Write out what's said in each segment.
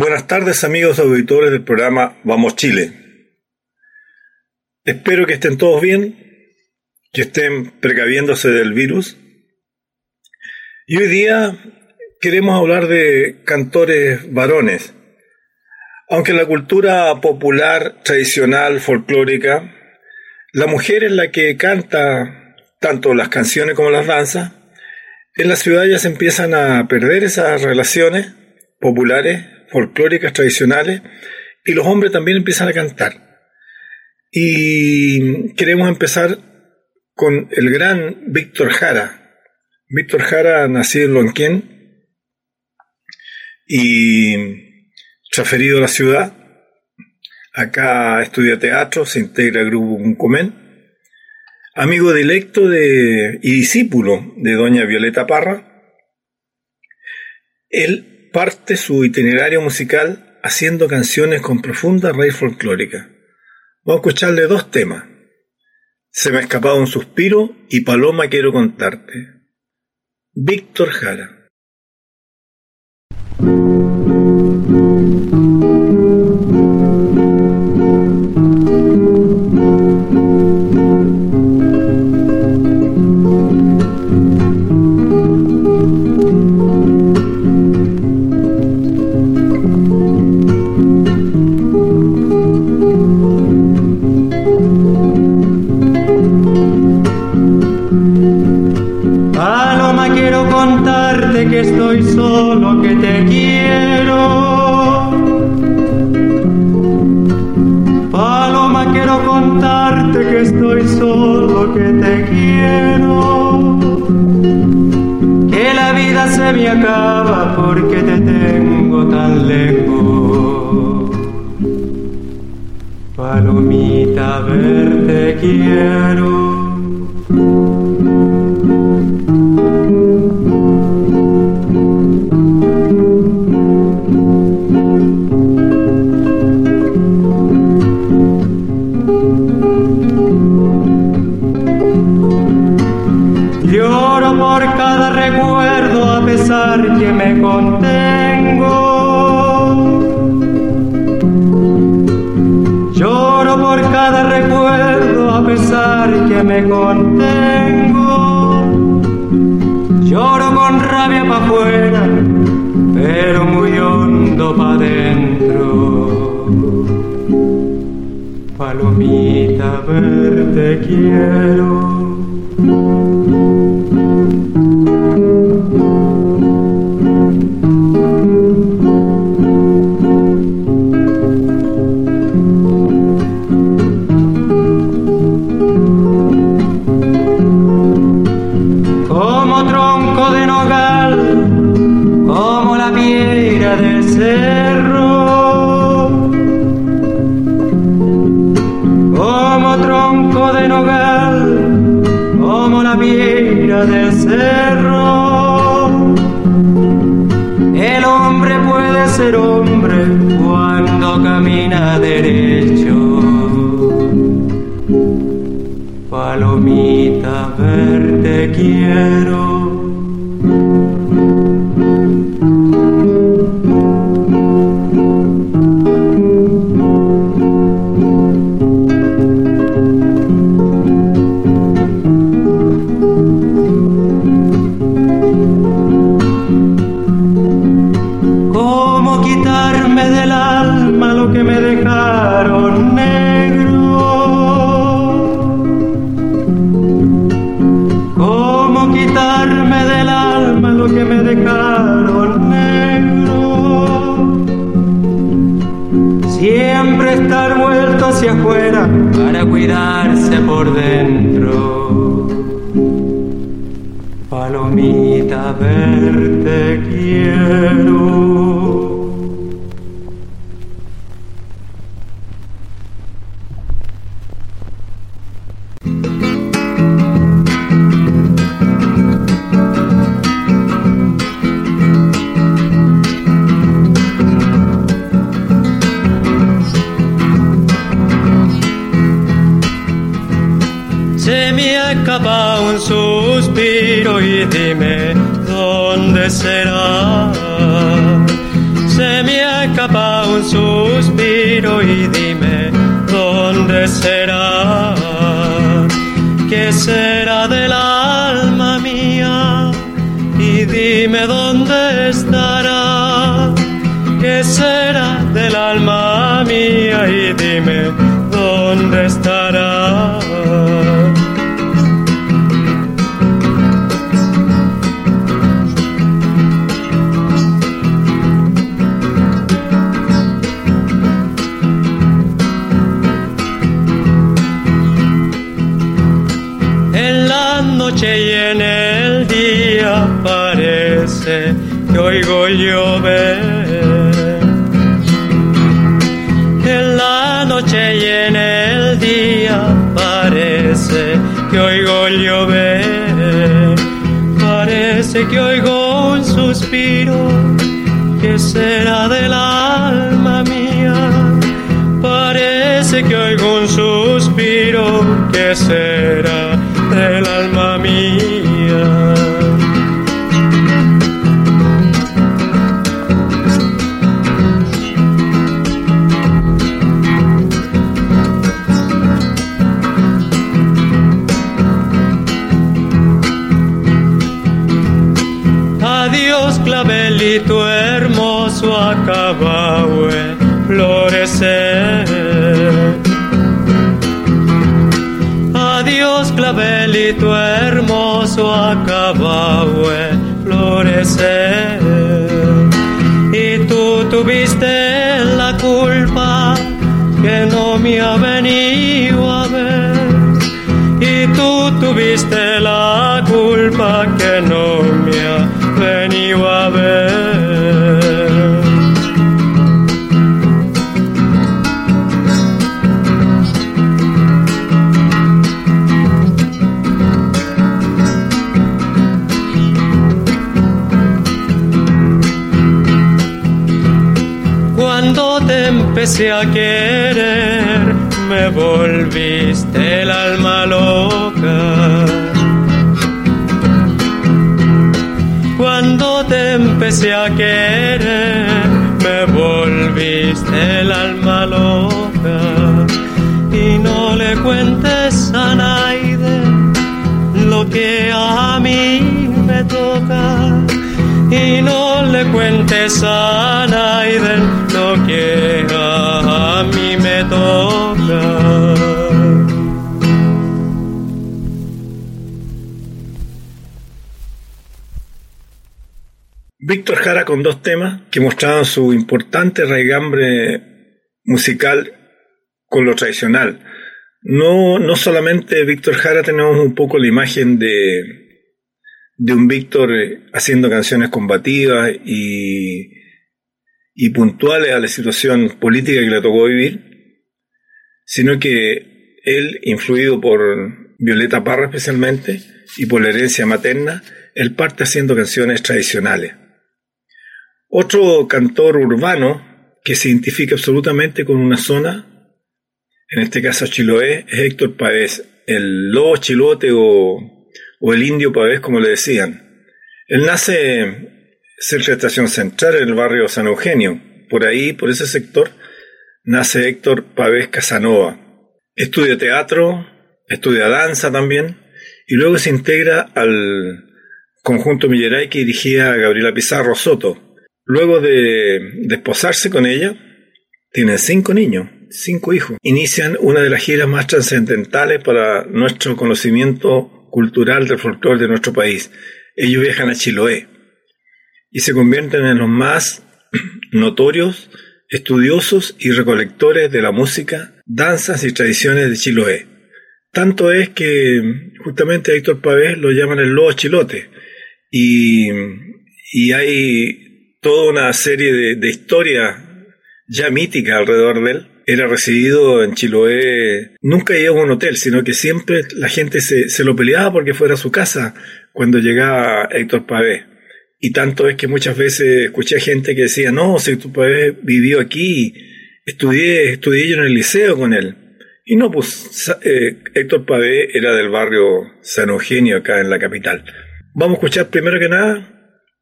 Buenas tardes amigos auditores del programa Vamos Chile. Espero que estén todos bien, que estén precaviéndose del virus. Y hoy día queremos hablar de cantores varones. Aunque en la cultura popular, tradicional, folclórica, la mujer es la que canta tanto las canciones como las danzas, en la ciudad ya se empiezan a perder esas relaciones populares folclóricas tradicionales y los hombres también empiezan a cantar. Y queremos empezar con el gran Víctor Jara. Víctor Jara nació en Lonquén y transferido a la ciudad. Acá estudia teatro, se integra al grupo Cuncomén. Amigo directo de, y discípulo de doña Violeta Parra. Él parte su itinerario musical haciendo canciones con profunda raíz folclórica. Vamos a escucharle dos temas. Se me ha escapado un suspiro y Paloma quiero contarte. Víctor Jara. Llover. En la noche y en el día parece que oigo llover. Parece que oigo un suspiro que será del alma mía. Parece que oigo un suspiro que será empecé a querer, me volviste el alma loca. Cuando te empecé a querer, me volviste el alma loca. Y no le cuentes a nadie lo que a mí me toca y no le cuentes a nadie lo que toca. Víctor Jara con dos temas que mostraban su importante raigambre musical con lo tradicional. No, no solamente Víctor Jara tenemos un poco la imagen de, de un Víctor eh, haciendo canciones combativas y, y puntuales a la situación política que le tocó vivir, sino que él, influido por, Violeta Parra especialmente, y por la herencia materna, él parte haciendo canciones tradicionales. Otro cantor urbano que se identifica absolutamente con una zona, en este caso Chiloé, es Héctor Pavés, el lobo chilote o, el indio Pavés, como le decían. Él nace cerca de Estación Central, en el barrio San Eugenio. Por ahí, por ese sector, nace Héctor Pavés Casanova. Estudia teatro, estudia danza también, y luego se integra al conjunto Milleray que dirigía Gabriela Pizarro Soto. Luego de desposarse con ella, tienen cinco niños, cinco hijos. Inician una de las giras más trascendentales para nuestro conocimiento cultural del folclore de nuestro país. Ellos viajan a Chiloé y se convierten en los más notorios estudiosos y recolectores de la música, danzas y tradiciones de Chiloé. Tanto es que justamente a Héctor Pavés lo llaman el lobo chilote y, hay toda una serie de, de historias ya míticas alrededor de él. Era recibido en Chiloé, nunca llegó a un hotel, sino que siempre la gente se, se lo peleaba porque fuera a su casa cuando llegaba Héctor Pavés. Y tanto es que muchas veces escuché gente que decía, no, si tu padre vivió aquí, estudié, estudié yo en el liceo con él. Y no, pues eh, Héctor Pavé era del barrio San Eugenio, acá en la capital. Vamos a escuchar primero que nada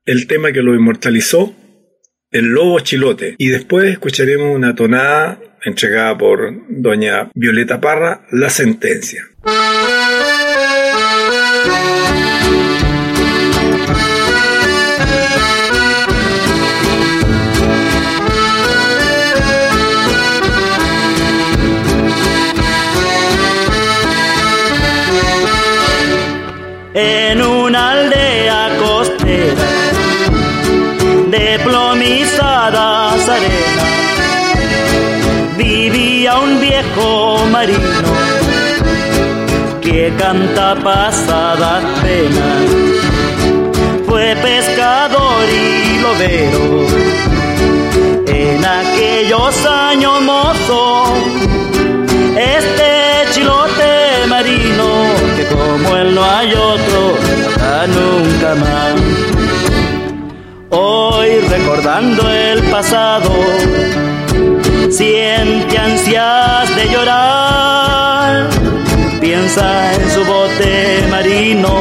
el tema que lo inmortalizó, El Lobo Chilote. Y después escucharemos una tonada entregada por doña Violeta Parra, La Sentencia. En una aldea costera de plomizadas arenas. Vivía un viejo marino que canta pasadas penas. Fue pescador y lobero. En aquellos años mozo no hay otro, nunca más. Hoy recordando el pasado, siente ansias de llorar, piensa en su bote marino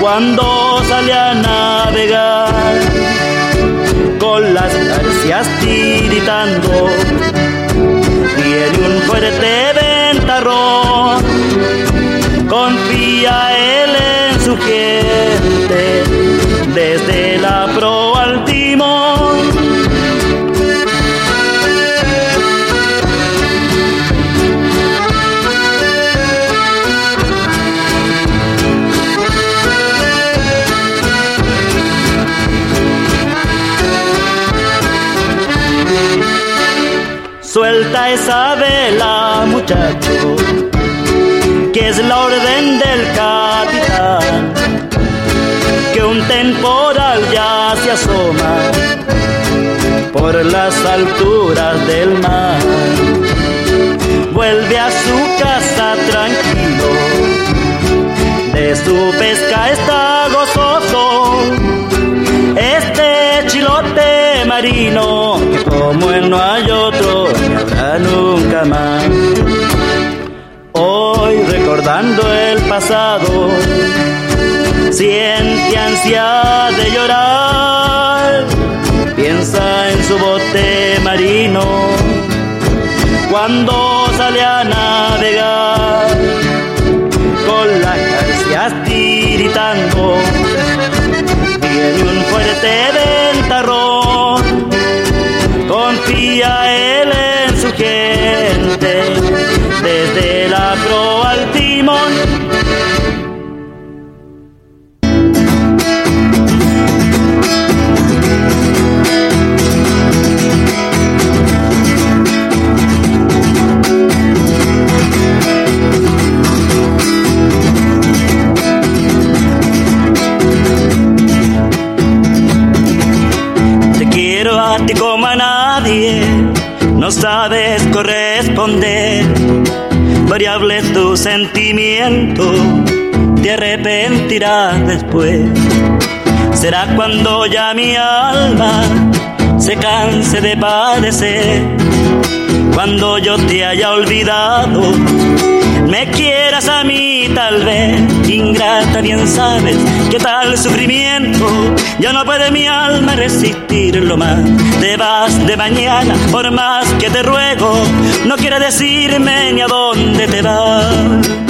cuando sale a navegar con las garcias tiritando tiene un fuerte Vela, muchacho que es la orden del capitán, que un temporal ya se asoma por las alturas del mar. Vuelve a su casa tranquilo, de su pesca está gozoso. Este chilote marino, como él no siente ansia de llorar, piensa en su bote marino, cuando sale a navegar, con las garcias tiritando, viene un fuerte sentimiento, te arrepentirás después. Será cuando ya mi alma se canse de padecer, cuando yo te haya olvidado me a mí tal vez, ingrata bien sabes que tal sufrimiento ya no puede mi alma resistirlo más. Te vas de mañana por más que te ruego, no quiere decirme ni a dónde te vas.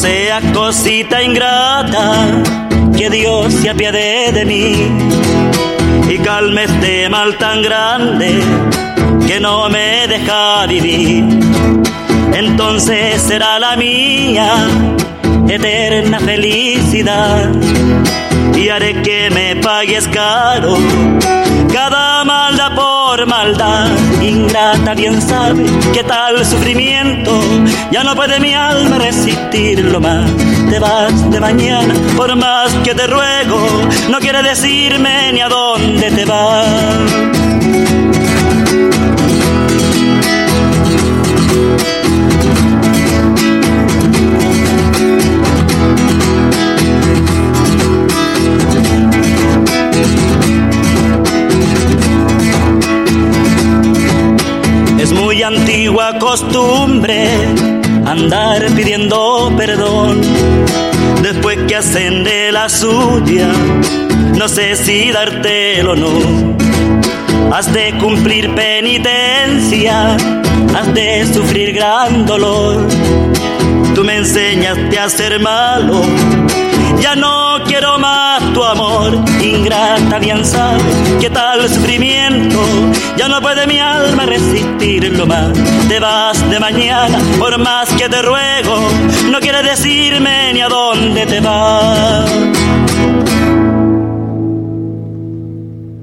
Sea cosita ingrata, que Dios se apiade de mí y calme este mal tan grande que no me deja vivir. Entonces será la mía eterna felicidad y haré que me pagues caro cada maldad por maldad. Ingrata bien sabe que tal sufrimiento ya no puede mi alma resistirlo más. Te vas de mañana por más que te ruego, no quiere decirme ni a dónde te vas. Antigua costumbre andar pidiendo perdón después que hacen la suya. No sé si dártelo o no. Has de cumplir penitencia, has de sufrir gran dolor. Tú me enseñaste a ser malo ya no quiero más tu amor, ingrata bien sabes que tal sufrimiento ya no puede mi alma resistirlo más. Te vas de mañana por más que te ruego, no quiere decirme ni a dónde te vas.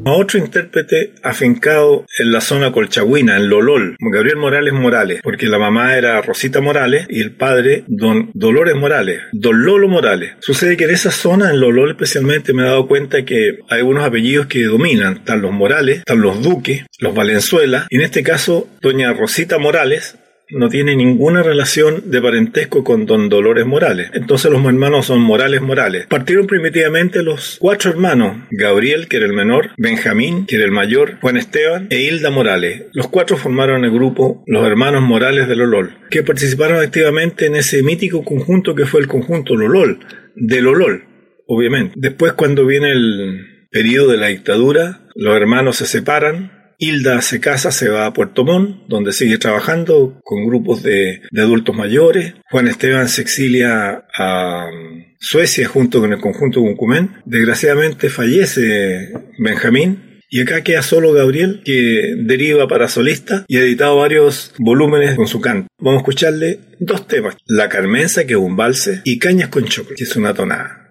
A otro intérprete afincado en la zona colchagüina, en Lolol, Gabriel Morales Morales, porque la mamá era Rosita Morales y el padre Don Dolores Morales, Don Lolo Morales. Sucede que en esa zona, en Lolol especialmente, me he dado cuenta que hay algunos apellidos que dominan, están los Morales, están los Duques, los Valenzuela, y en este caso, doña Rosita Morales no tiene ninguna relación de parentesco con don Dolores Morales. Entonces los hermanos son Morales Morales. Partieron primitivamente los cuatro hermanos, Gabriel, que era el menor, Benjamín, que era el mayor, Juan Esteban e Hilda Morales. Los cuatro formaron el grupo Los Hermanos Morales de Lolol, que participaron activamente en ese mítico conjunto que fue el conjunto Lolol, de Lolol, obviamente. Después cuando viene el periodo de la dictadura, los hermanos se separan, Hilda se casa, se va a Puerto Montt, donde sigue trabajando con grupos de, adultos mayores. Juan Esteban se exilia a um, Suecia junto con el conjunto Cuncumén. Desgraciadamente fallece Benjamín y acá queda solo Gabriel, que deriva para solista y ha editado varios volúmenes con su canto. Vamos a escucharle dos temas. La Carmenza, que es un valse, y Cañas con Chocolate, que es una tonada.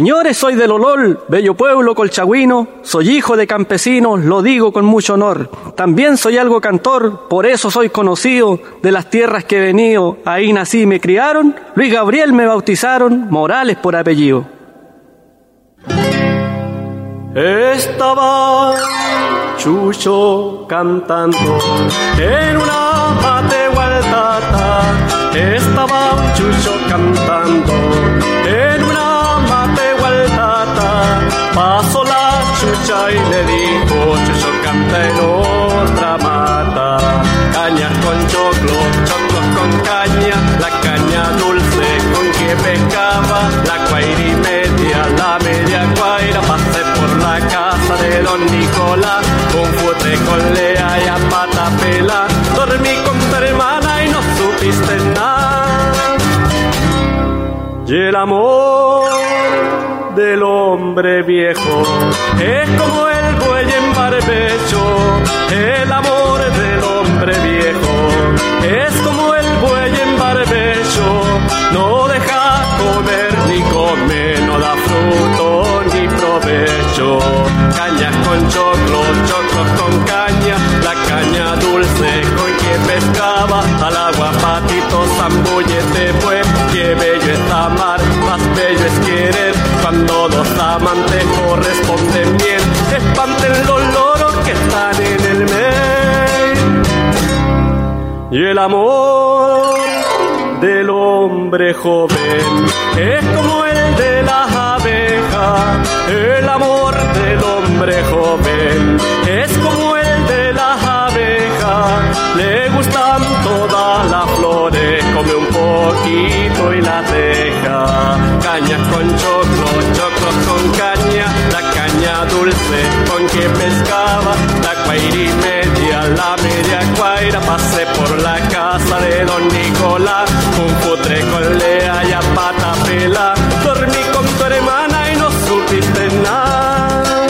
Señores, soy del Olol, bello pueblo colchagüino, soy hijo de campesinos, lo digo con mucho honor. También soy algo cantor, por eso soy conocido de las tierras que he venido, ahí nací y me criaron, Luis Gabriel me bautizaron, Morales por apellido. Estaba Chucho cantando en una mate gualdata. Estaba Chucho cantando y le dijo, Chucho canta en otra mata. Cañas con choclo, choclos con caña, la caña dulce con que pescaba, la cuaira y media, la media cuaira, pasé por la casa de don Nicolás, un fuete con lea y a pata pela, dormí con tu hermana y no supiste nada. Y el amor del hombre viejo es como el buey en barbecho, el amor del hombre viejo es como el buey en barbecho, no deja comer ni come, no da fruto ni provecho. Cañas con choclo, choclos con caña, la caña dulce con que pescaba, al agua amantes corresponden bien, espanten los loros que están en el medio. Y el amor del hombre joven es como el de las abejas. El amor del hombre joven y media, la media cuaira. Pasé por la casa de don Nicolás, un putre con lea y a pata pela. Dormí con tu hermana y no supiste nada.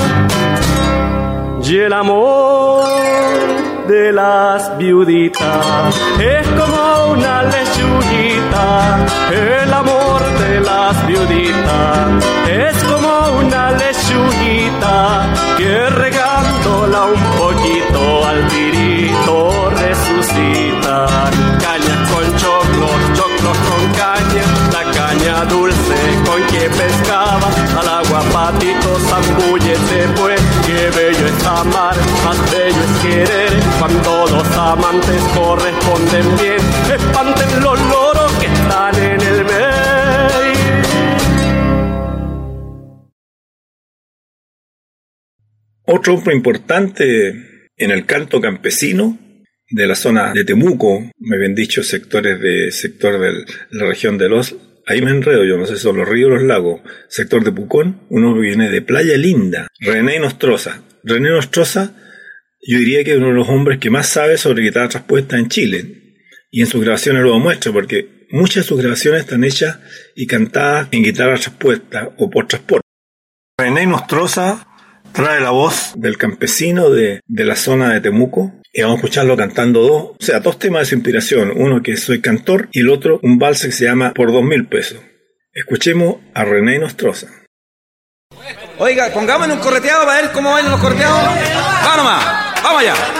Y el amor de las viuditas es como una lechuguita. El amor de las viuditas es como una lechuguita que regándola un poquito al tirito resucita. Cañas con choclos, choclos con caña, la caña dulce con que pescaba, al agua patito zambullete pues, que bello es amar, más bello es querer, cuando los amantes corresponden bien, espanten los loros que están en el medio. Otro hombre importante en el canto campesino de la zona de Temuco, me habían dicho sectores de sector de la región de los, ahí me enredo yo, no sé si son los ríos o los lagos, sector de Pucón, uno viene de Playa Linda, René Nostroza. René Nostroza, yo diría que es uno de los hombres que más sabe sobre guitarra traspuesta en Chile, y en sus grabaciones lo demuestra, porque muchas de sus grabaciones están hechas y cantadas en guitarra traspuesta o por transporte. René Nostroza trae la voz del campesino de, de la zona de Temuco y vamos a escucharlo cantando dos, o sea, dos temas de su inspiración, uno que soy cantor y el otro un vals que se llama Por dos mil pesos. Escuchemos a René Nostroza. Oiga, pongámonos un correteado para ver cómo bailan los correteados. Vamos vamos allá.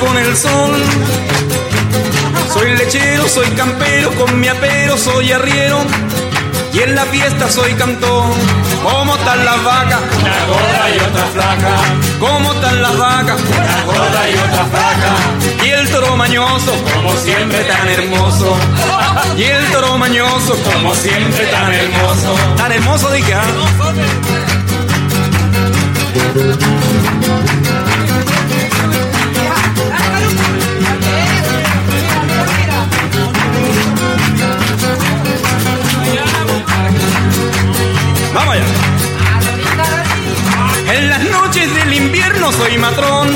Con el sol. Soy lechero, soy campero, con mi apero soy arriero. Y en la fiesta soy cantor. ¿Cómo están las vacas? Una gorda y otra flaca. ¿Cómo están las vacas? Una gorda y otra flaca. Y el toro mañoso, Como siempre tan hermoso. y el toro mañoso, Como siempre tan hermoso. tan hermoso de soy matrón.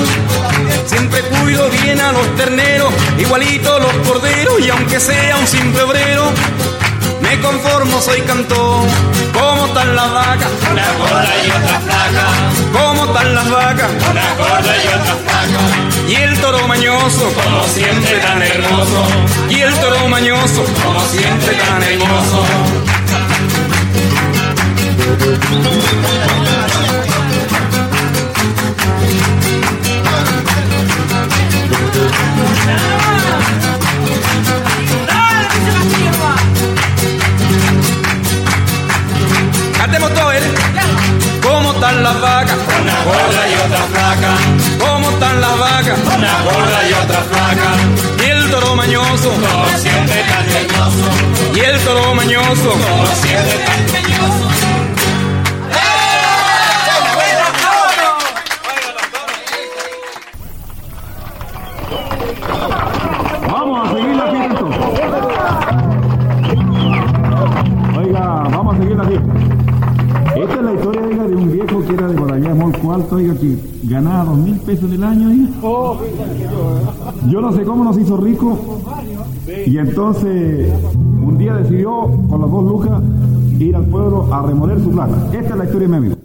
Siempre cuido bien a los terneros, igualito los corderos, y aunque sea un simple obrero, me conformo, soy cantor. ¿Cómo están las vacas? Una gorda y otra flaca. ¿Cómo están las vacas? Una gorda y otra flaca. Y el toro mañoso, Como siempre tan hermoso. y el toro mañoso, Como siempre tan hermoso. Cantemos todo, ¿eh? ¿Cómo están las vacas? Una gorda y otra flaca. ¿Cómo están las vacas? Una gorda y otra flaca. Y el toro mañoso, Como siempre tan hermoso. y el toro mañoso. Como siempre tan hermoso. Alto, oiga, que ganaba dos mil pesos en el año, oiga. Yo no sé cómo nos hizo rico. Y entonces, un día decidió, con las dos lucas, ir al pueblo a remover su plata. Esta es la historia de mi amigo.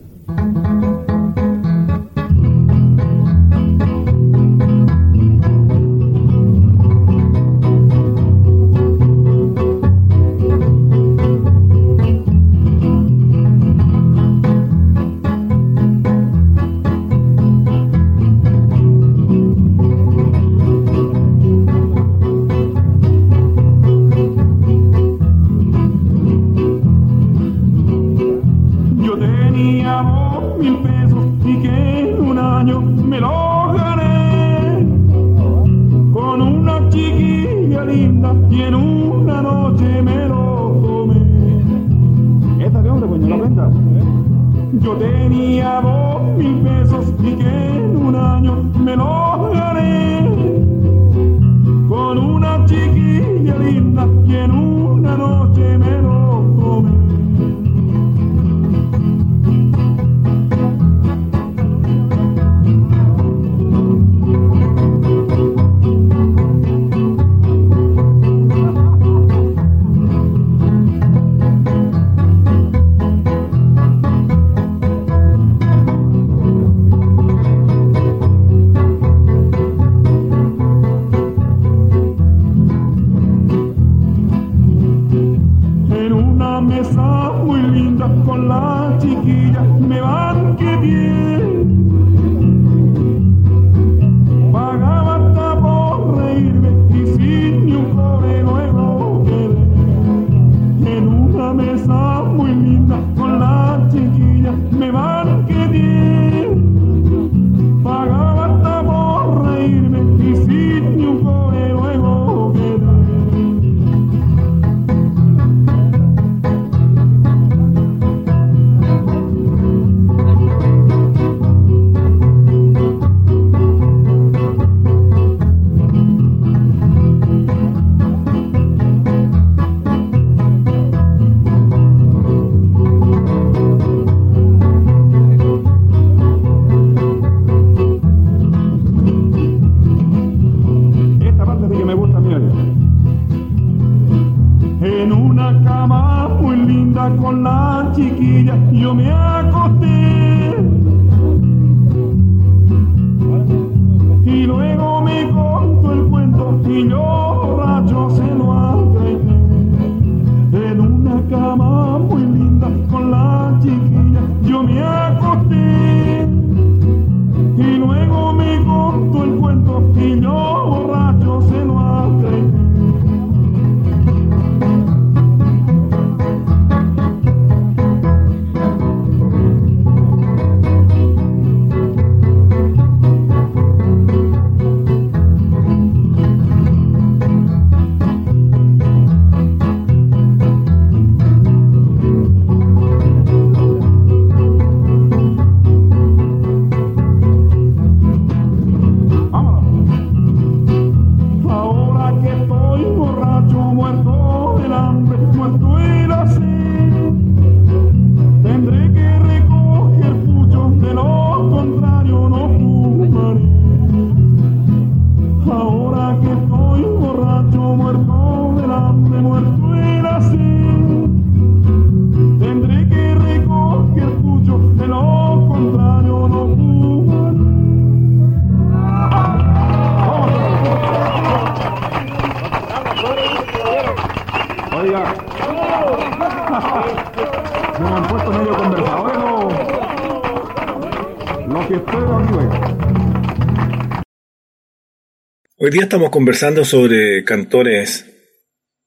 Hoy día estamos conversando sobre cantores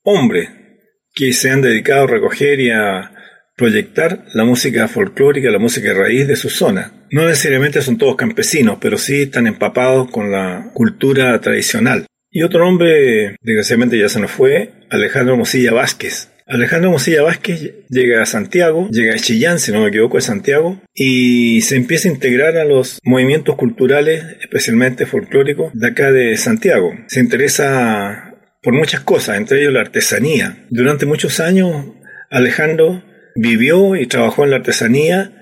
hombres que se han dedicado a recoger y a proyectar la música folclórica, la música raíz de su zona. No necesariamente son todos campesinos, pero sí están empapados con la cultura tradicional. Y otro hombre, desgraciadamente ya se nos fue, Alejandro Mosilla Vázquez. Alejandro Mosilla Vázquez llega a Santiago, llega a Chillán, si no me equivoco, de Santiago, y se empieza a integrar a los movimientos culturales, especialmente folclóricos, de acá de Santiago. Se interesa por muchas cosas, entre ellos la artesanía. Durante muchos años, Alejandro vivió y trabajó en la artesanía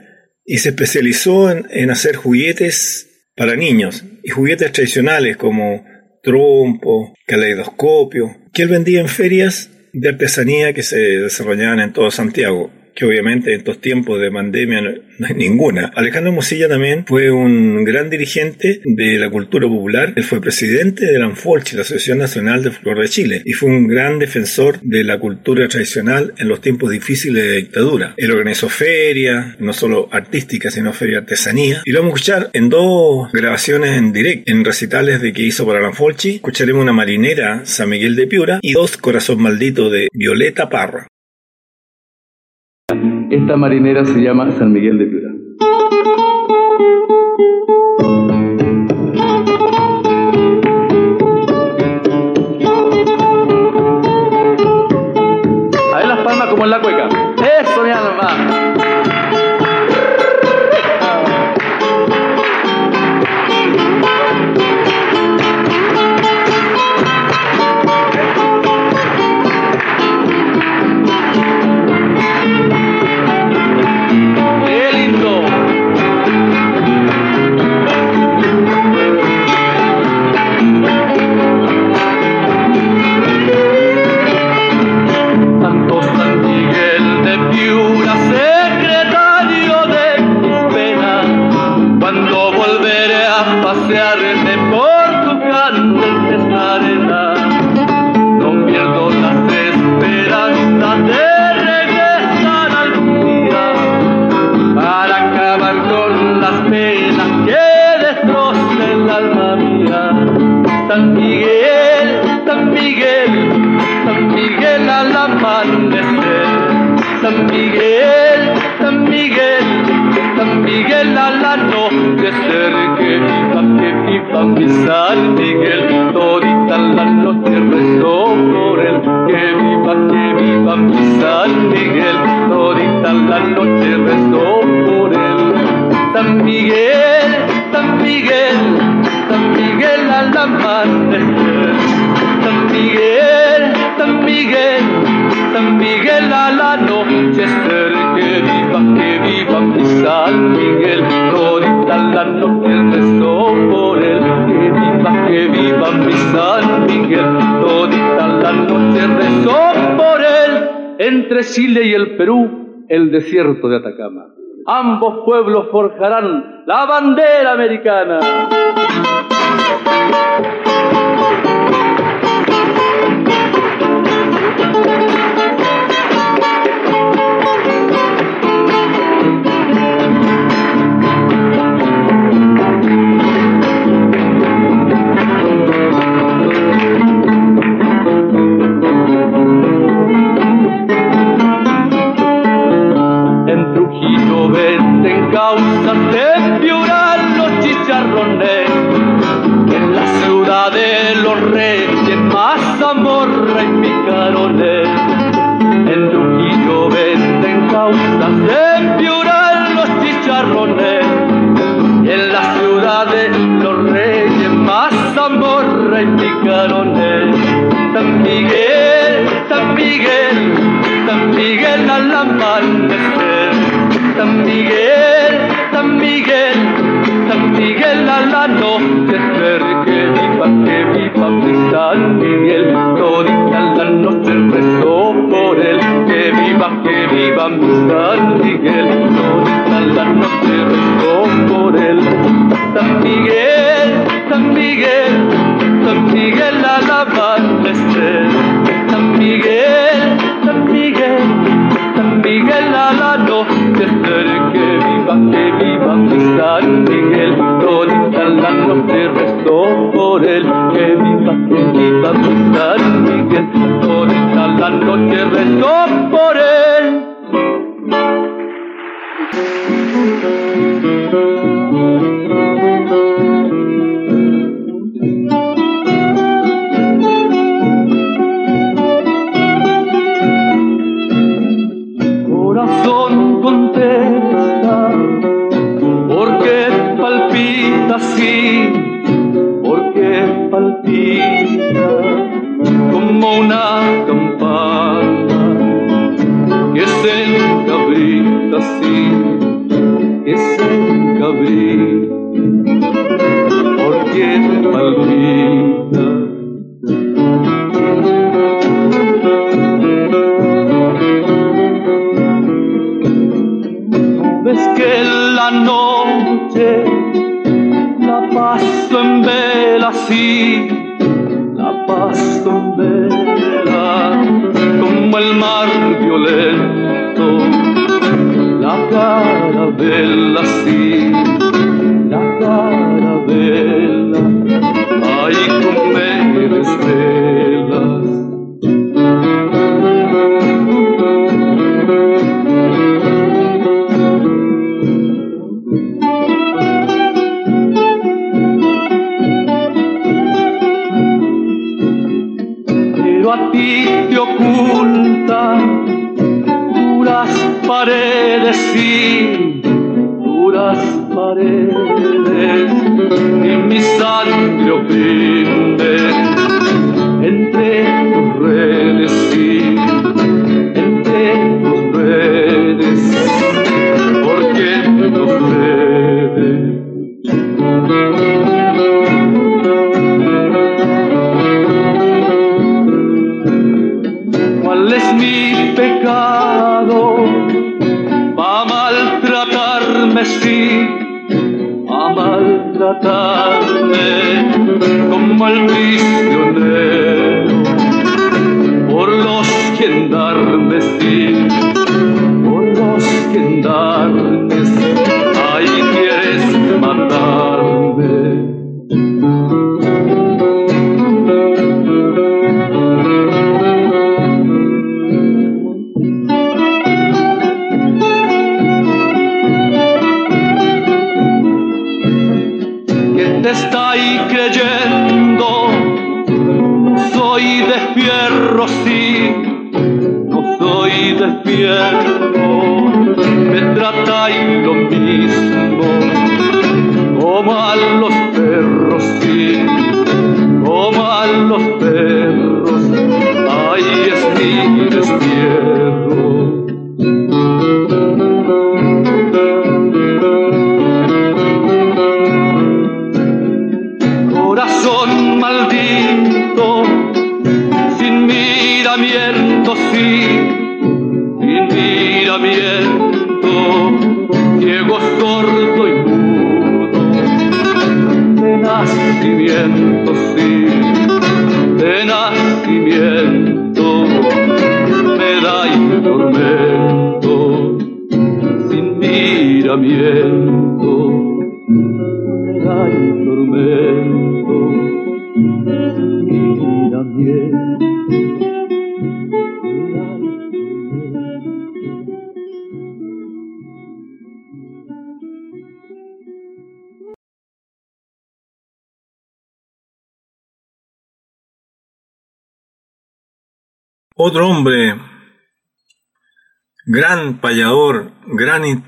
y se especializó en, en hacer juguetes para niños y juguetes tradicionales como trompo, caleidoscopio, que él vendía en ferias de artesanía que se desarrollaban en todo Santiago que obviamente en estos tiempos de pandemia no, hay ninguna. Alejandro Mosilla también fue un gran dirigente de la cultura popular. Él fue presidente de la ANFOLCHI, la Asociación Nacional de Folclore de Chile, y fue un gran defensor de la cultura tradicional en los tiempos difíciles de dictadura. Él organizó ferias, no solo artísticas, sino ferias de artesanía. Y lo vamos a escuchar en dos grabaciones en directo, en recitales de que hizo para la ANFOLCHI. Escucharemos una marinera, San Miguel de Piura, y dos Corazón Maldito de Violeta Parra. Esta marinera se llama San Miguel de Piura. Ahí las palmas como en la cueca. Eso, mi alma. San Miguel, San Miguel, San Miguel al amanecer. San Miguel, San Miguel, San Miguel al anochecer. Que que viva mi San Miguel, todita la noche rezó por él. Que viva, que viva mi San Miguel, todita la noche rezó por él. San Miguel, San Miguel al amanecer. San Miguel, San Miguel, San Miguel al anochecer. Que viva, que viva mi San Miguel, todita la noche rezó por él. Que viva, que viva mi San Miguel, todita la noche rezó por él. Entre Chile y el Perú, el desierto de Atacama. Ambos pueblos forjarán la bandera americana. En Trujillo venden causas de Piura los chicharrones. En la ciudad de los reyes, mazamorra y picarones. San Miguel, San Miguel, San Miguel al amanecer. San Miguel, San Miguel, San Miguel al anochecer. Que viva, que viva mi San Miguel, todita la noche rezó por él. Que viva, que viva mi San Miguel, todita la noche rezó por él. San Miguel, San Miguel, San Miguel al amanecer. San Miguel, San Miguel, San Miguel al anochecer. Que viva, que viva mi San Miguel, por él, que viva, que viva mi San Miguel, toda la noche rezó por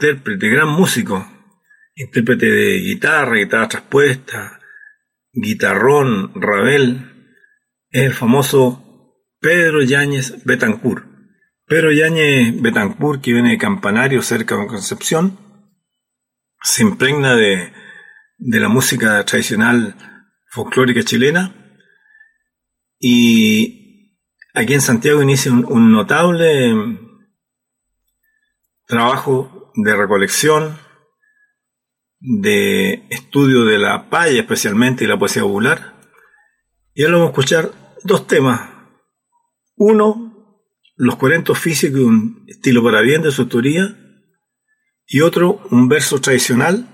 intérprete, gran músico, intérprete de guitarra, guitarra traspuesta, guitarrón, rabel, es el famoso Pedro Yáñez Betancourt. Pedro Yáñez Betancourt, que viene de Campanario, cerca de Concepción, se impregna de, de la música tradicional folclórica chilena. Y aquí en Santiago inicia un, un notable trabajo de recolección, de estudio de la paya especialmente y la poesía popular. Y ahora vamos a escuchar dos temas. Uno, los 40 oficios, que es un estilo para bien de su autoría, y otro, un verso tradicional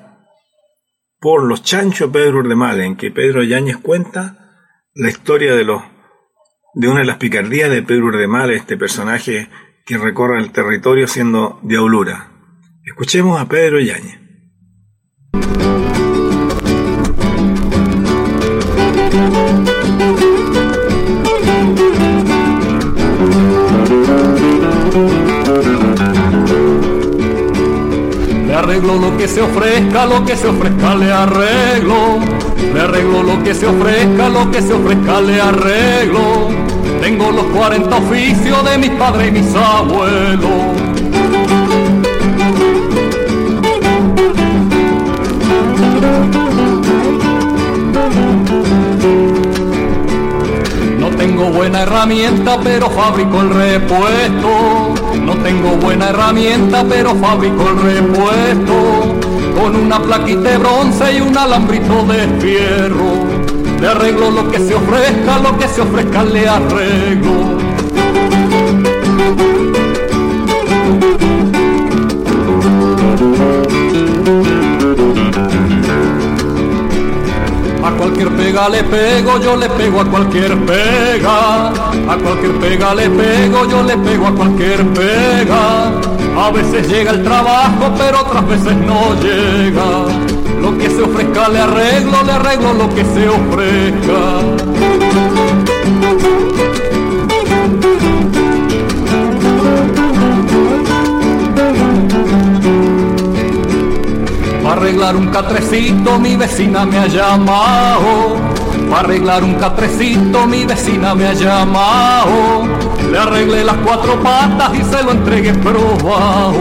por Los Chanchos Pedro Urdemales, en que Pedro Yáñez cuenta la historia de los de una de las picardías de Pedro Urdemales, este personaje que recorre el territorio siendo diablura. Escuchemos a Pedro Yáñez. Le arreglo lo que se ofrezca, lo que se ofrezca le arreglo. Le arreglo lo que se ofrezca, lo que se ofrezca le arreglo. Tengo los 40 oficios de mis padres y mis abuelos. Tengo buena herramienta, pero fabrico el repuesto. No tengo buena herramienta, pero fabrico el repuesto. Con una plaquita de bronce y un alambrito de fierro. Le arreglo lo que se ofrezca, lo que se ofrezca le arreglo. Cualquier pega le pego, yo le pego a cualquier pega. A cualquier pega le pego, yo le pego a cualquier pega. A veces llega el trabajo, pero otras veces no llega. Lo que se ofrezca le arreglo, le arreglo lo que se ofrezca. Para arreglar un catrecito mi vecina me ha llamado. Para arreglar un catrecito mi vecina me ha llamado. Le arreglé las cuatro patas y se lo entregué probado.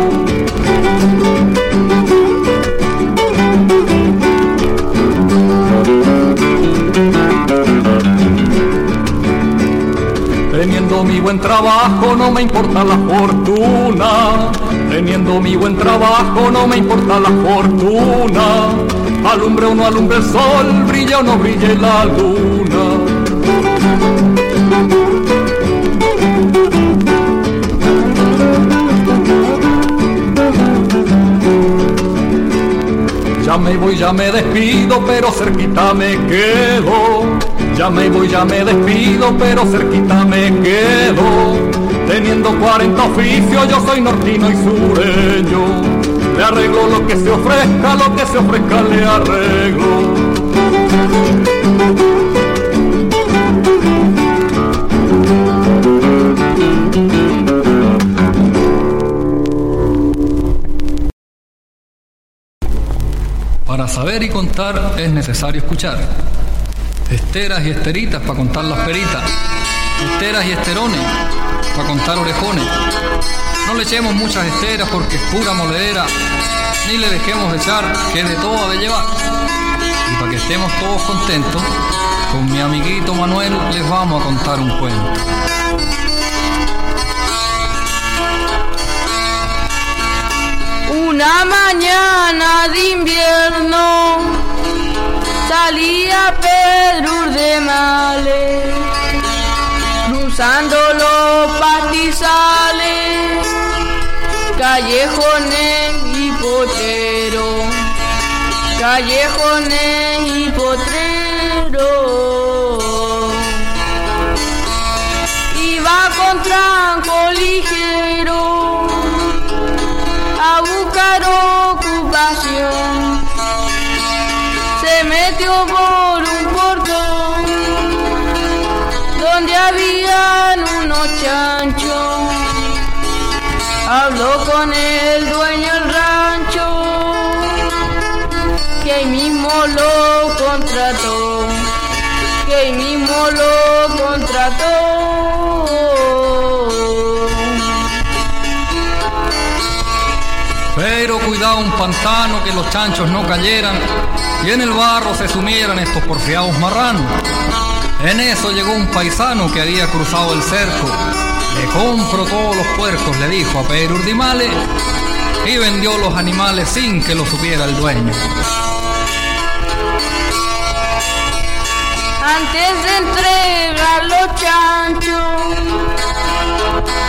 Teniendo mi buen trabajo no me importa la fortuna. Teniendo mi buen trabajo no me importa la fortuna. Alumbre o no alumbre el sol, brilla o no brille la luna. Ya me voy, ya me despido, pero cerquita me quedo. Ya me voy, ya me despido, pero cerquita me quedo. Teniendo 40 oficios, yo soy nortino y sureño. Le arreglo lo que se ofrezca, lo que se ofrezca le arreglo. Para saber y contar es necesario escuchar. Esteras y esteritas para contar las peritas. Esteras y esterones para contar orejones. No le echemos muchas esteras porque es pura moledera. Ni le dejemos echar que de todo ha de llevar. Y para que estemos todos contentos, con mi amiguito Manuel les vamos a contar un cuento. Una mañana de invierno salía Pedro Urdemales cruzando los pastizales, callejones y potreros, callejones y potreros. Iba con tranco ligero a buscar ocupación. Habló con el dueño del rancho, que ahí mismo lo contrató, que ahí mismo lo contrató. Pero cuidado un pantano que los chanchos no cayeran y en el barro se sumieran estos porfiados marranos. En eso llegó un paisano que había cruzado el cerco. Le compro todos los puercos, le dijo a Pedro Urdimales, y vendió los animales sin que lo supiera el dueño. Antes de entregar los chanchos,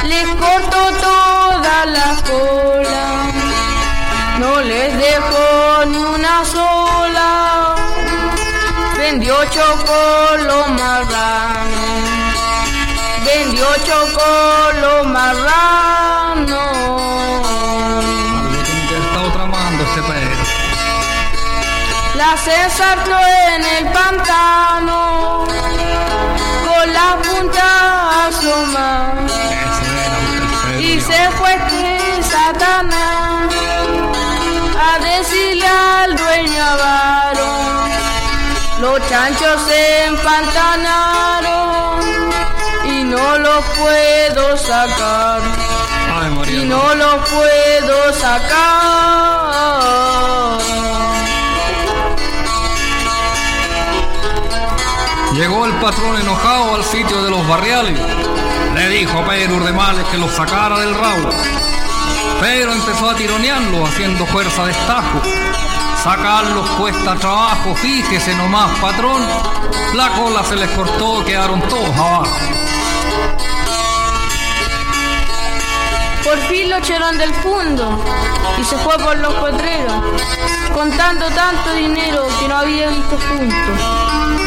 les cortó toda la cola no les dejó ni una sola. Vendió chocolo marrano, vendió chocolo marrano. Algo tiene que Pedro. La ensartó en el pantano, con la punta asoma. Y se fue este Satanás a decirle al dueño avaro. Los chanchos se empantanaron no los puedo sacar. Ay. Y no los puedo sacar. Llegó el patrón enojado al sitio de los barriales. Le dijo a Pedro Urdemales que los sacara del rabo. Pedro empezó a tironearlo haciendo fuerza de estajo. Sacarlos cuesta trabajo, fíjese nomás, patrón. La cola se les cortó, quedaron todos abajo. Por fin lo echaron del fondo y se fue por los potreros, contando tanto dinero que no había visto juntos.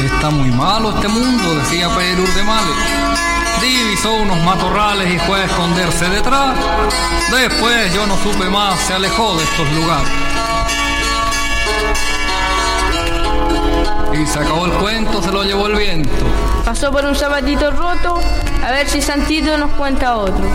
Está muy malo este mundo, decía Pedro Urdemales. Divisó unos matorrales y fue a esconderse detrás. Después yo no supe más, se alejó de estos lugares. Y se acabó el cuento, se lo llevó el viento. Pasó por un zapatito roto, a ver si Santito nos cuenta otro.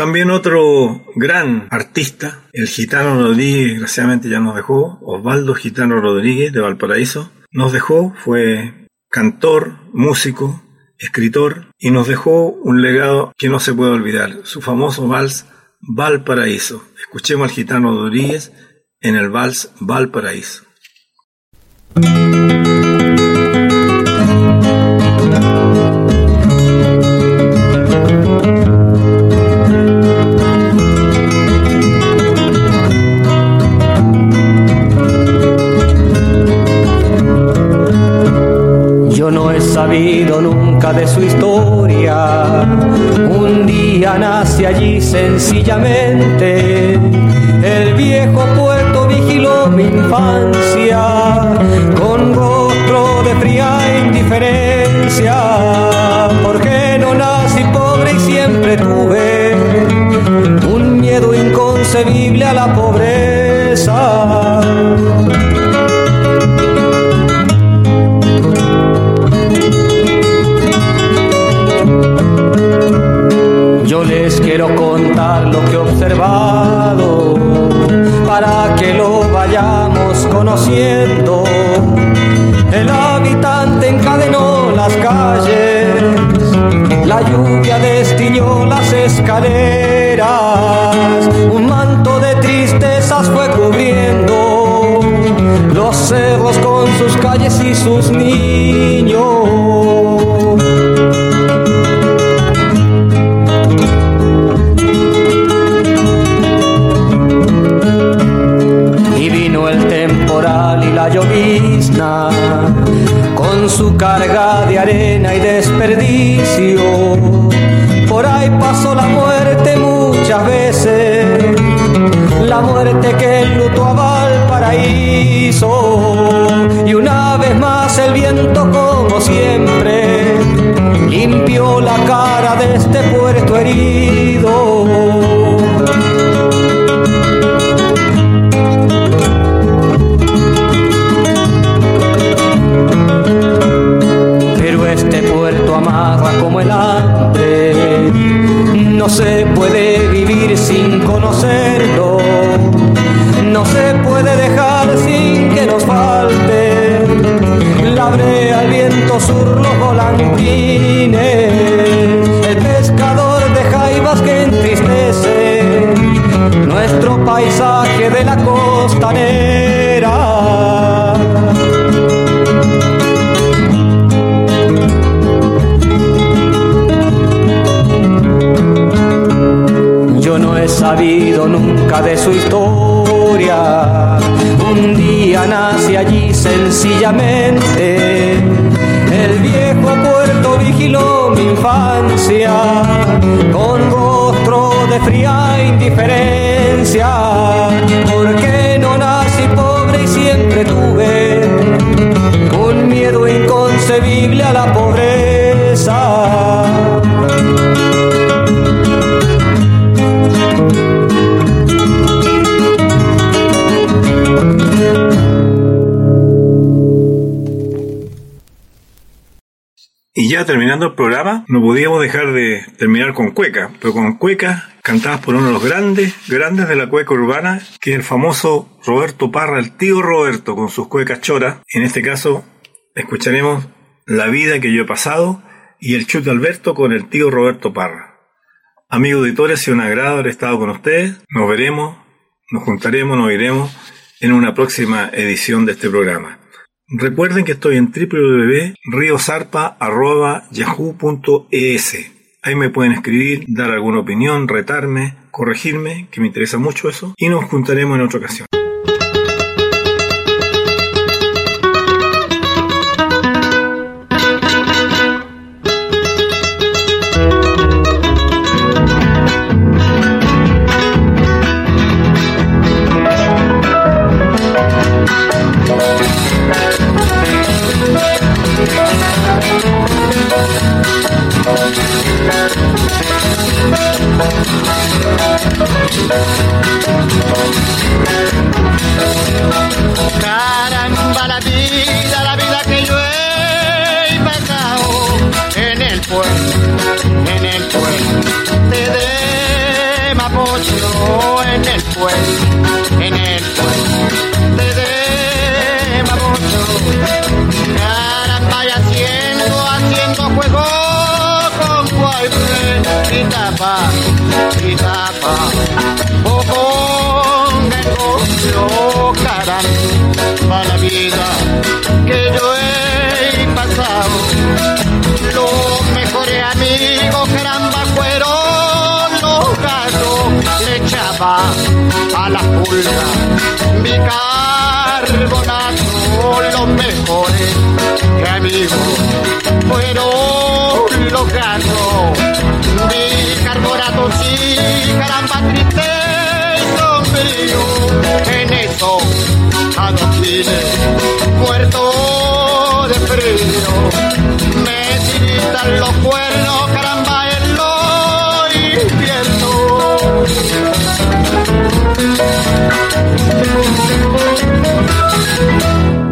También otro gran artista, el gitano Rodríguez, desgraciadamente ya nos dejó, Osvaldo Gitano Rodríguez de Valparaíso, nos dejó, fue cantor, músico, escritor y nos dejó un legado que no se puede olvidar, su famoso vals Valparaíso. Escuchemos al gitano Rodríguez en el vals Valparaíso. Allí sencillamente. El viejo puerto vigiló mi infancia con rostro de fría indiferencia. Porque no nací pobre y siempre tuve un miedo inconcebible a la pobreza. Les quiero contar lo que he observado para que lo vayamos conociendo. El habitante encadenó las calles, la lluvia destiñó las escaleras, un manto de tristezas fue cubriendo los cerros con sus calles y sus niños. Con su carga de arena y desperdicio. Por ahí pasó la muerte muchas veces, la muerte que enlutó a Valparaíso. Y una vez más el viento como siempre limpió la cara de este puerto herido. Como el hambre. No se puede vivir sin conocerlo, no se puede dejar sin que nos falte la brea, el viento sur, los volantines, nunca de su historia. Un día nace allí sencillamente. el viejo puerto vigiló mi infancia con rostro de fría indiferencia, porque no nací pobre y siempre tuve un miedo inconcebible a la pobreza. Terminando el programa, no podíamos dejar de terminar con cueca, pero con cueca cantadas por uno de los grandes, grandes de la cueca urbana, que es el famoso Roberto Parra, el tío Roberto, con sus cuecas choras. En este caso, escucharemos La vida que yo he pasado y el chute Alberto con el tío Roberto Parra. Amigos auditores, sido un agrado haber estado con ustedes. Nos veremos, nos juntaremos, nos iremos en una próxima edición de este programa. Recuerden que estoy en www.riosarpa.yahoo.es. Ahí me pueden escribir, dar alguna opinión, retarme, corregirme, que me interesa mucho eso, y nos juntaremos en otra ocasión. De Mapocho, en el pueblo, en el pueblo de Mapocho. Caramba y haciendo, haciendo juego con guaybe y tapa, y tapa, o con negocio, caramba la vida la pulga bicarbonato. Los mejores amigos fueron los gatos, bicarbonato, sí, caramba, triste y sombrío. En eso adoquines, muerto de frío, me tiran los cuernos, caramba, en los inviernos. Thank you.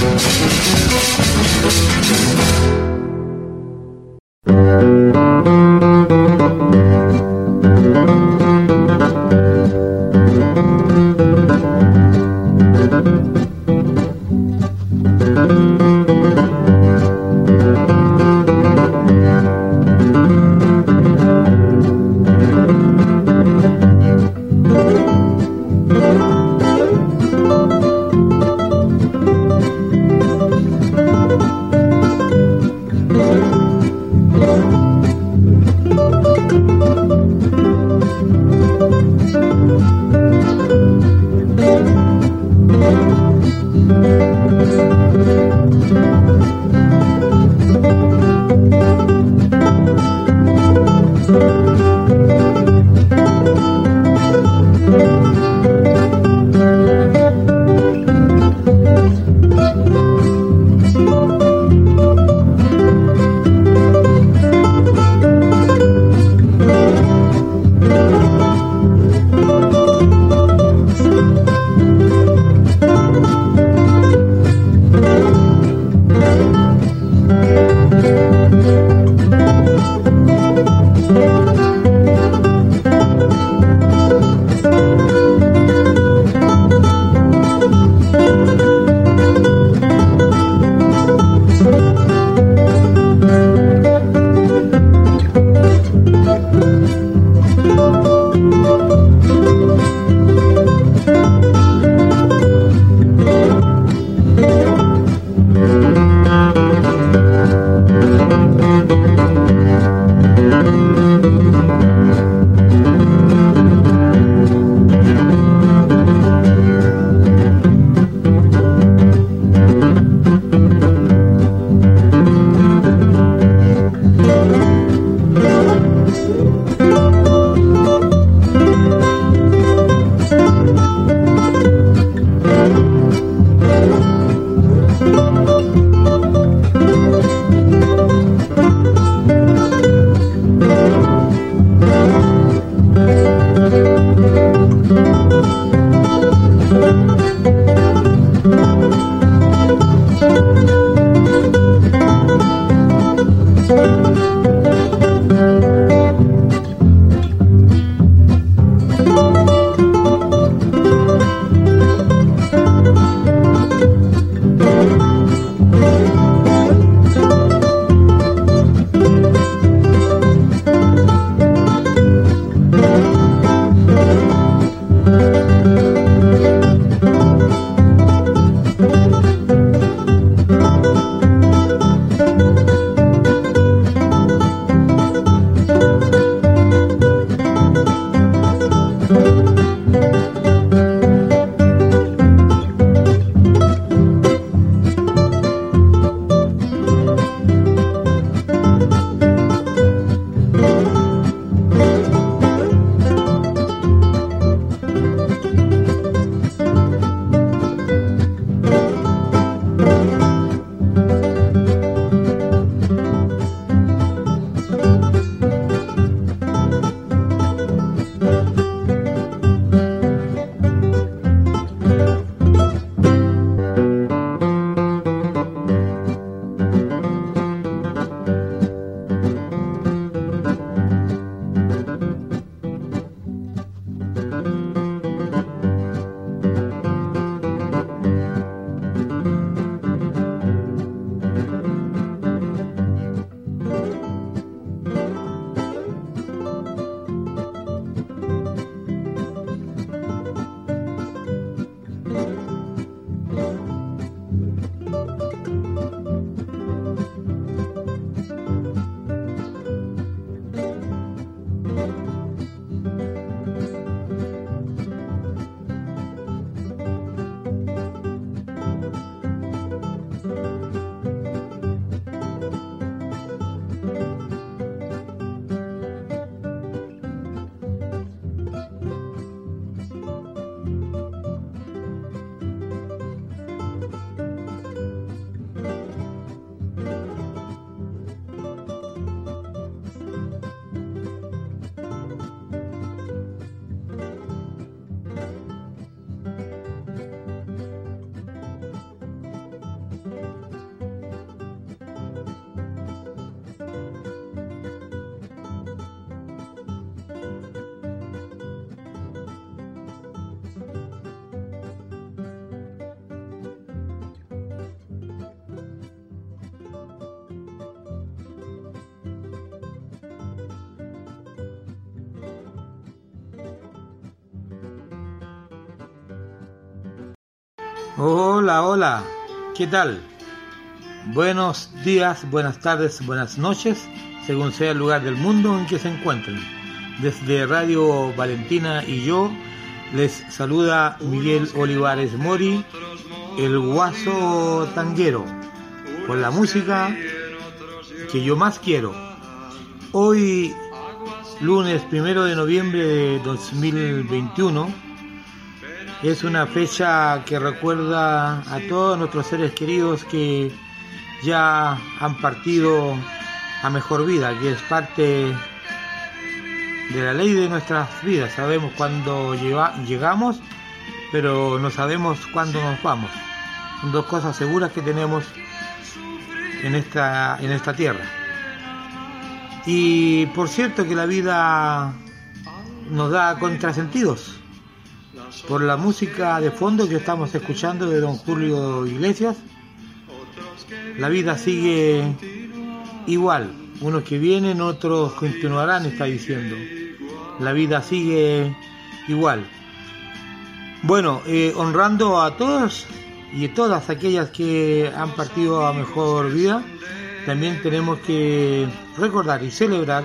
Música Hola, hola, ¿qué tal? Buenos días, buenas tardes, buenas noches, según sea el lugar del mundo en que se encuentren. Desde Radio Valentina y yo les saluda Miguel Olivares Mori, el guaso tanguero, con la música que yo más quiero. Hoy, lunes primero de noviembre de 2021, es una fecha que recuerda a todos nuestros seres queridos que ya han partido a mejor vida, que es parte de la ley de nuestras vidas. Sabemos cuándo llegamos, pero no sabemos cuándo nos vamos. Son dos cosas seguras que tenemos en esta, en esta tierra. Y por cierto que la vida nos da contrasentidos por la música de fondo que estamos escuchando de don Julio Iglesias. La vida sigue igual, unos que vienen, otros continuarán, está diciendo. La vida sigue igual. Bueno, eh, honrando a todos y todas aquellas que han partido a mejor vida, también tenemos que recordar y celebrar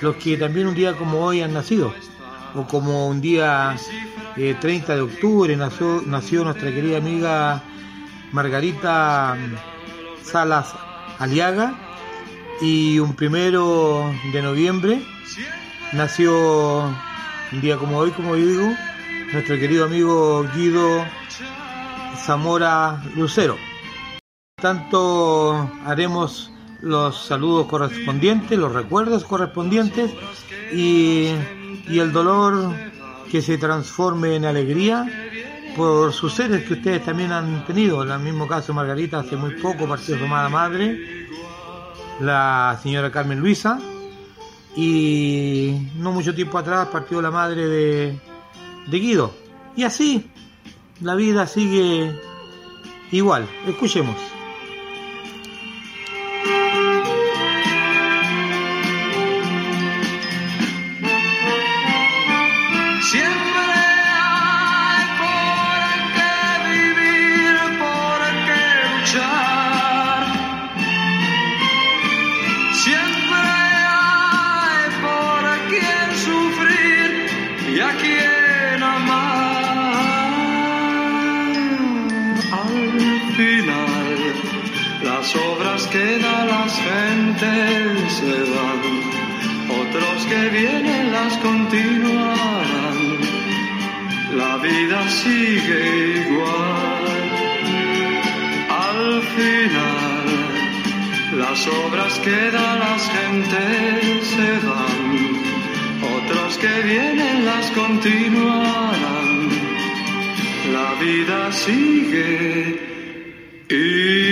los que también un día como hoy han nacido, o como un día 30 de octubre nació, nuestra querida amiga Margarita Salas Aliaga y un primero de noviembre nació un día como hoy, como yo digo, nuestro querido amigo Guido Zamora Lucero. Tanto haremos los saludos correspondientes, los recuerdos correspondientes y, y el dolor que se transforme en alegría por sus seres que ustedes también han tenido. En el mismo caso, Margarita hace muy poco partió su amada madre, la señora Carmen Luisa, y no mucho tiempo atrás partió la madre de, de Guido. Y así, la vida sigue igual. Escuchemos. Sigue igual. Al final, las obras que dan las gentes se van, otros que vienen las continuarán. La vida sigue igual.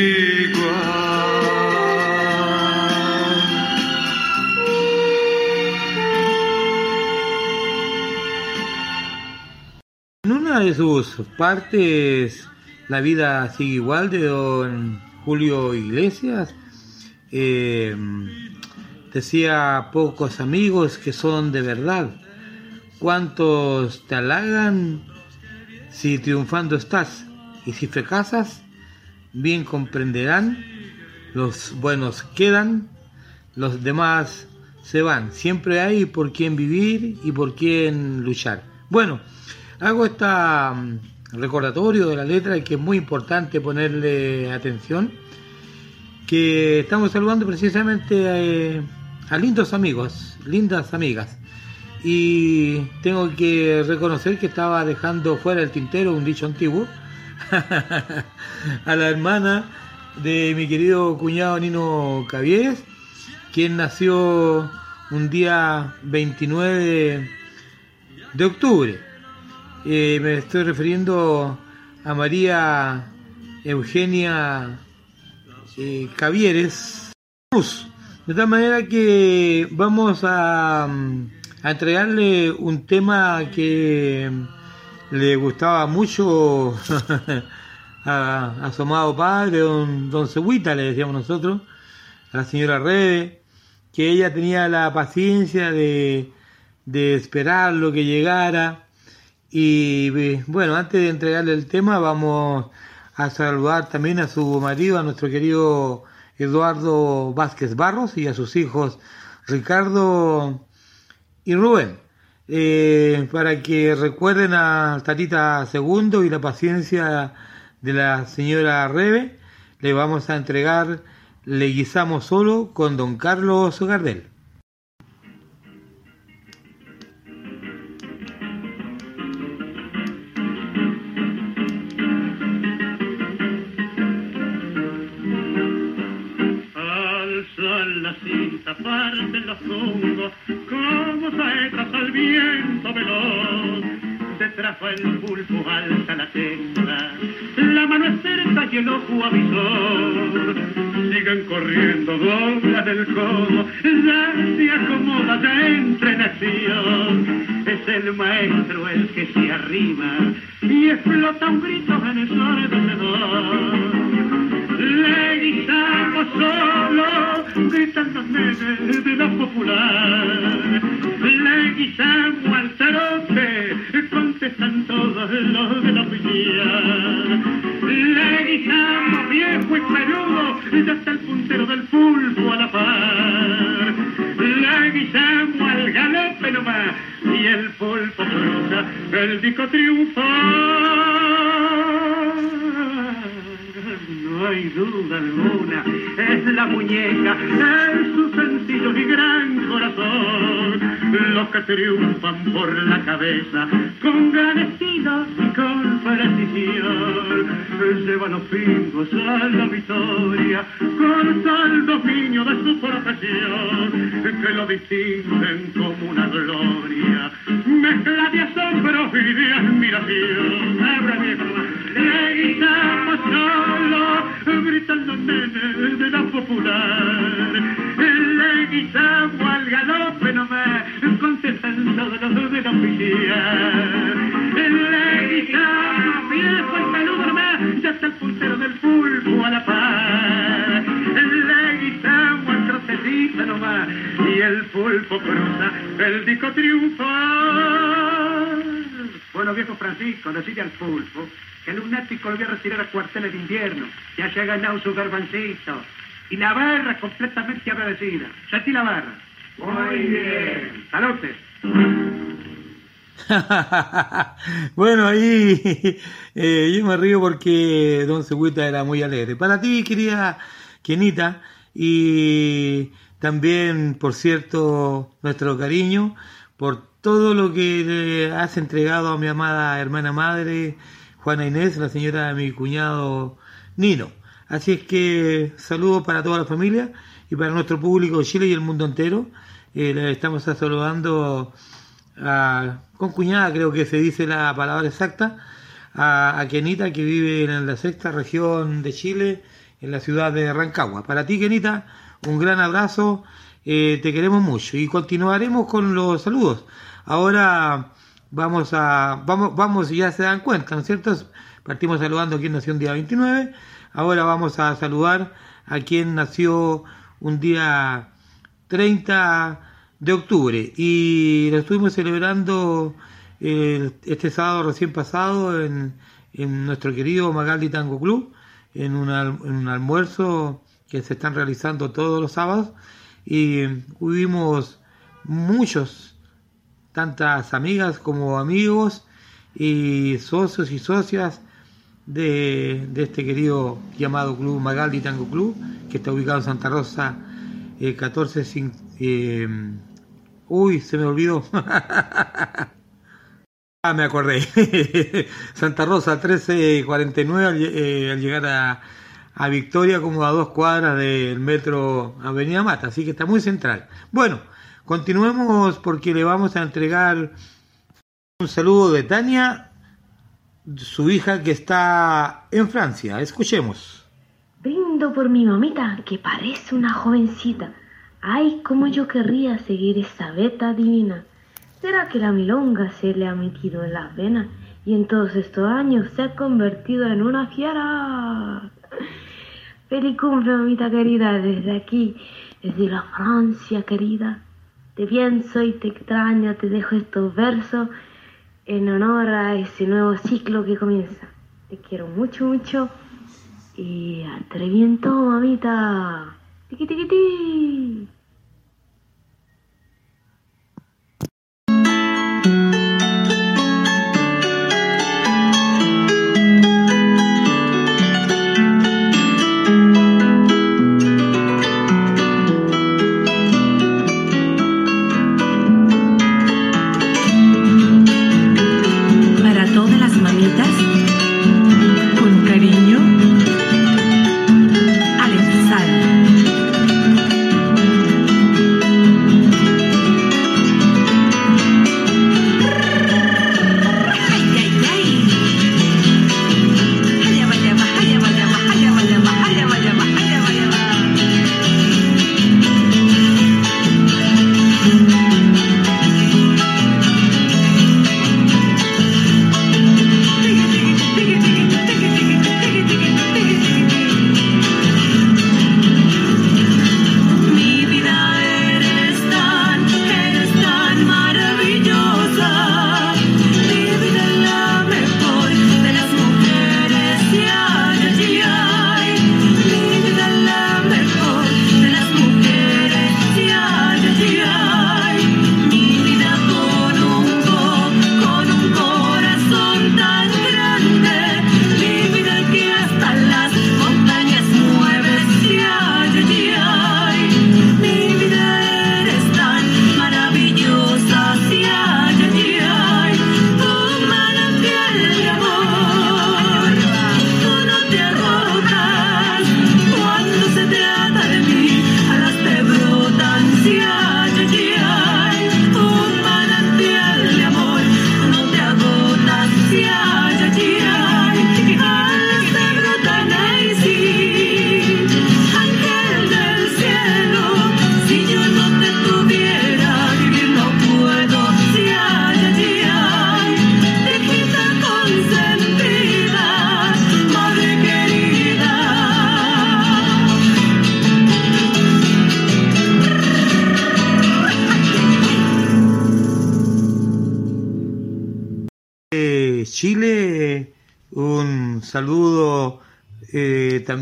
Sus partes, La vida sigue igual, de don Julio Iglesias, eh, decía pocos amigos que son de verdad. ¿Cuántos te halagan si triunfando estás? Y si fracasas, bien comprenderán. Los buenos quedan, los demás se van. Siempre hay por quién vivir y por quién luchar. Bueno, Hago este recordatorio de la letra y que es muy importante ponerle atención, que estamos saludando precisamente a, lindos amigos, lindas amigas. Y tengo que reconocer que estaba dejando fuera el tintero un dicho antiguo a la hermana de mi querido cuñado Nino Cavieres, quien nació un día 29 de octubre. Eh, me estoy refiriendo a María Eugenia eh, Cavieres. De tal manera que vamos a, a, entregarle un tema que le gustaba mucho a, su amado padre, don, don Cebuita, le decíamos nosotros, a la señora Rede, que ella tenía la paciencia de, de esperar lo que llegara y bueno, antes de entregarle el tema, vamos a saludar también a su marido, a nuestro querido Eduardo Vázquez Barros y a sus hijos Ricardo y Rubén. Eh, para que recuerden a Tatita Segundo y la paciencia de la señora Rebe, le vamos a entregar Le guisamos solo con don Carlos Gardel. Cinta, parten los hongos, como saetas al viento veloz. Detrás va el pulpo, alza la tenda, la mano es cerca y el ojo avisor. Siguen corriendo, doblan el codo, ya se acomoda ya entra en acción. Es el maestro el que se arrima y explota un grito en el sordo le guisamos la. Le guisamos al tarote, contestan todos los de la oficina. Le guisamos viejo y peludo, ya está el puntero del pulpo a la par. Le guisamos al galope nomás, y el pulpo cruza el disco triunfal. Duda alguna, es la muñeca, es su sencillo y gran corazón, los que triunfan por la cabeza, con gran estilo y con precisión, llevan los pingos a la victoria, con tal dominio de su profesión, que lo distinguen como una gloria, mezcla de asombro y de admiración. Abra viejo, le guisamos solo, gritan los nenes de la popular. Le guisamos al galope nomás, contestan todos los de la oficina. Le guisamos viejo y peludo nomás, ya está el puntero del pulpo a la par. Le guisamos al trocecito nomás, y el pulpo cruza el disco triunfal. Bueno, viejo Francisco, decide al pulpo el lunático lo voy a retirar a cuarteles de invierno. Ya se ha ganado su garbancito. Y la barra completamente agradecida. Sentí la barra. Muy bien. Salute. bueno, ahí eh, yo me río porque Don Seguita era muy alegre. Para ti, querida Kenita, y también, por cierto, nuestro cariño por todo lo que has entregado a mi amada hermana madre, Juana Inés, la señora de mi cuñado Nino. Así es que saludos para toda la familia y para nuestro público de Chile y el mundo entero. Eh, estamos saludando con cuñada, creo que se dice la palabra exacta, a, a Kenita que vive en la sexta región de Chile, en la ciudad de Rancagua. Para ti, Kenita, un gran abrazo, eh, te queremos mucho y continuaremos con los saludos. Ahora vamos a, vamos, vamos, ya se dan cuenta, ¿no es cierto? Partimos saludando a quien nació un día 29, ahora vamos a saludar a quien nació un día 30 de octubre y lo estuvimos celebrando eh, este sábado recién pasado en, en nuestro querido Magaldi Tango Club, en, una, en un almuerzo que se están realizando todos los sábados y hubimos muchos, tantas amigas como amigos y socios y socias de, de este querido llamado Club Magaldi Tango Club, que está ubicado en Santa Rosa eh, 14... Eh, uy, se me olvidó. ah, me acordé. Santa Rosa 1349 al, eh, al llegar a, a Victoria como a dos cuadras del metro Avenida Mata, así que está muy central. Bueno, continuemos porque le vamos a entregar un saludo de Tania, su hija que está en Francia. Escuchemos. Brindo por mi mamita, que parece una jovencita. Ay, cómo yo querría seguir esa beta divina. ¿Será que la milonga se le ha metido en las venas y en todos estos años se ha convertido en una fiera? Feliz cumple, mamita querida, desde aquí, desde la Francia querida. Te pienso y te extraño, te dejo estos versos en honor a ese nuevo ciclo que comienza. Te quiero mucho, mucho Y te reviento, mamita. Tiqui, tiqui, ti.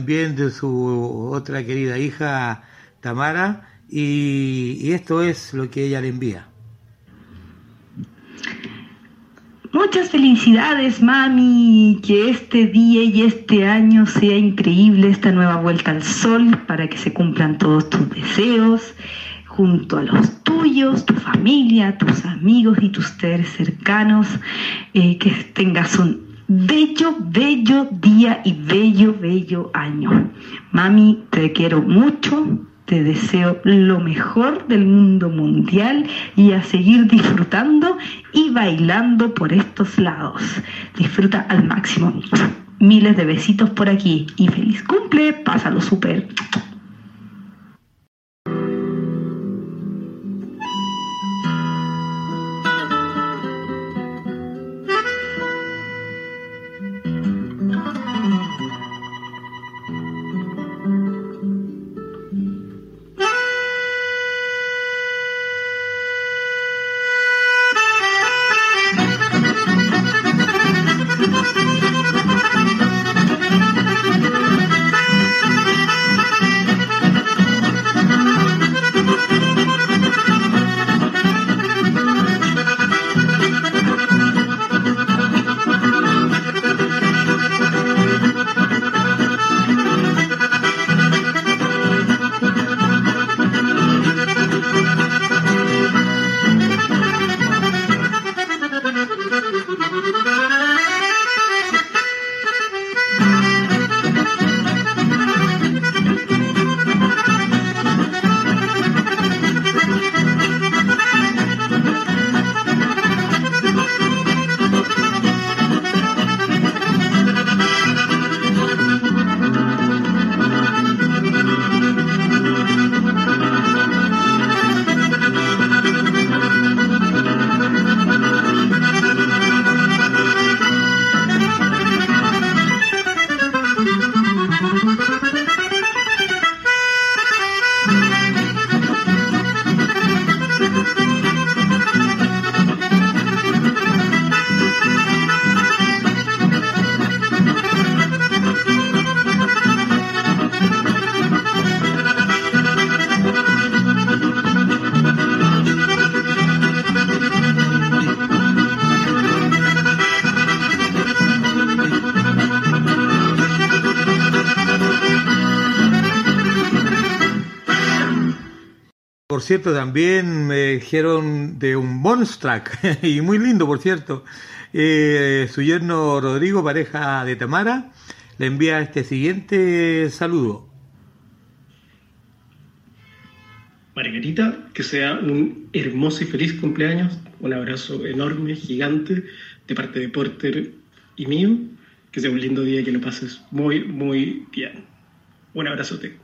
También de su otra querida hija Tamara y, esto es lo que ella le envía. Muchas felicidades, mami. Que este día y este año sea increíble esta nueva vuelta al sol para que se cumplan todos tus deseos junto a los tuyos, tu familia, tus amigos y tus seres cercanos. Eh, que tengas un bello, bello día y bello, bello año. Mami, te quiero mucho. Te deseo lo mejor del mundo mundial y a seguir disfrutando y bailando por estos lados. Disfruta al máximo. Miles de besitos por aquí y feliz cumple. Pásalo súper. Cierto, también me dijeron de un bonus track, y muy lindo, por cierto. Eh, su yerno Rodrigo, pareja de Tamara, le envía este siguiente saludo. Margarita, que sea un hermoso y feliz cumpleaños. Un abrazo enorme, gigante, de parte de Porter y mío. Que sea un lindo día y que lo pases muy, muy bien. Un abrazote.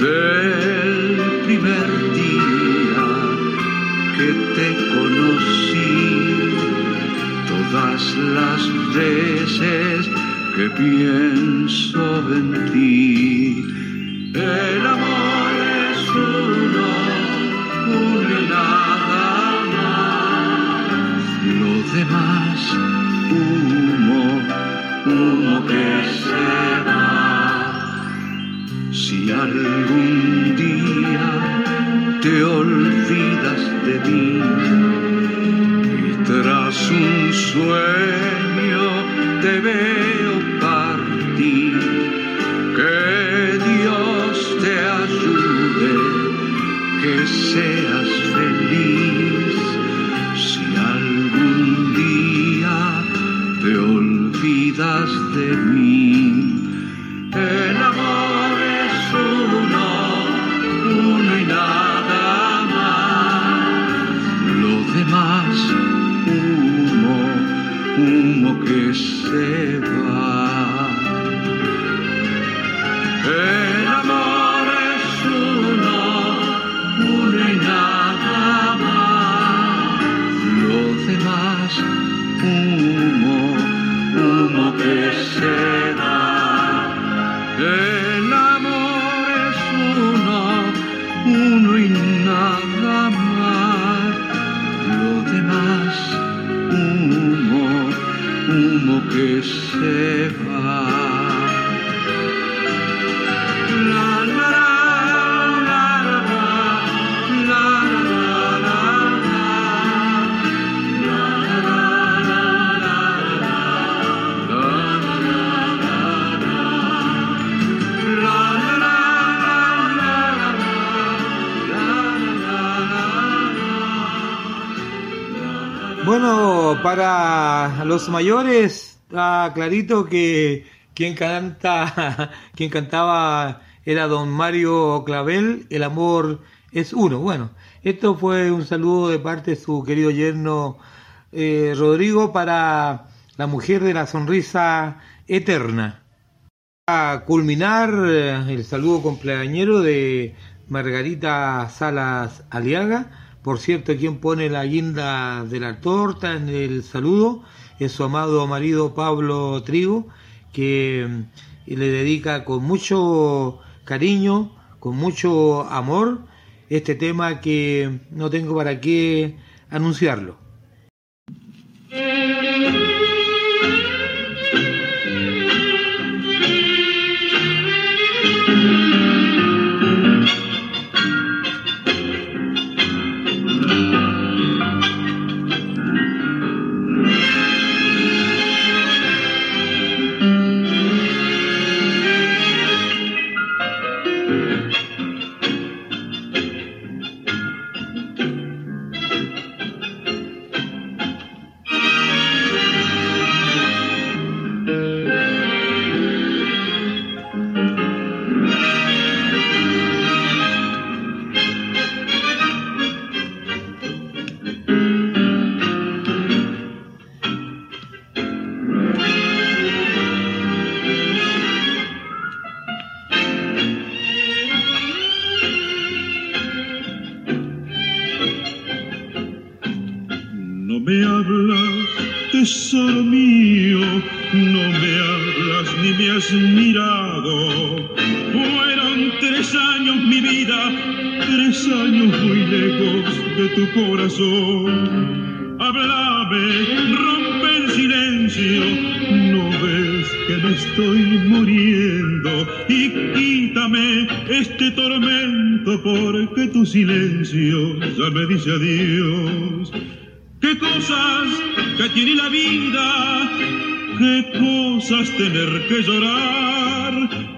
del primer día que te conocí. Todas las veces que pienso en ti, los mayores está clarito que quien canta, quien cantaba era don Mario Clavel, El amor es uno. Bueno, esto fue un saludo de parte de su querido yerno eh, Rodrigo para la mujer de la sonrisa eterna. A culminar eh, el saludo cumpleañero de Margarita Salas Aliaga. Por cierto, quien pone la guinda de la torta en el saludo es su amado marido Pablo Trigo, que mm, le dedica con mucho cariño, con mucho amor, este tema que no tengo para qué anunciarlo. Háblame, rompe el silencio, no ves que me estoy muriendo. Y quítame este tormento porque tu silencio ya me dice adiós. Qué cosas que tiene la vida, qué cosas tener que llorar,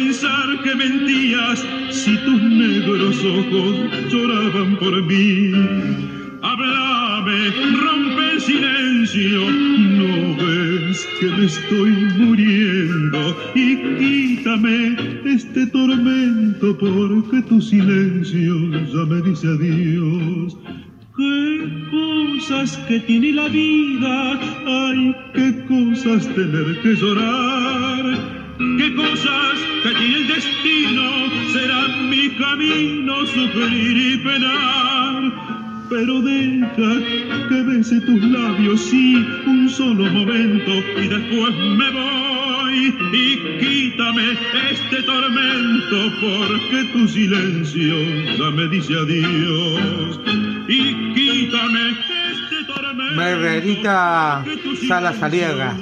Pensar que mentías si tus negros ojos lloraban por mí? Háblame, rompe el silencio, no ves que me estoy muriendo y quítame este tormento porque tu silencio ya me dice adiós. Qué cosas que tiene la vida, ay, qué cosas tener que llorar, qué cosas que tiene el destino, será mi camino sufrir y penar. Pero deja que bese tus labios, sí, un solo momento, y después me voy y quítame este tormento, porque tu silencio ya me dice adiós. Y quítame. Margarita Salas Aliaga,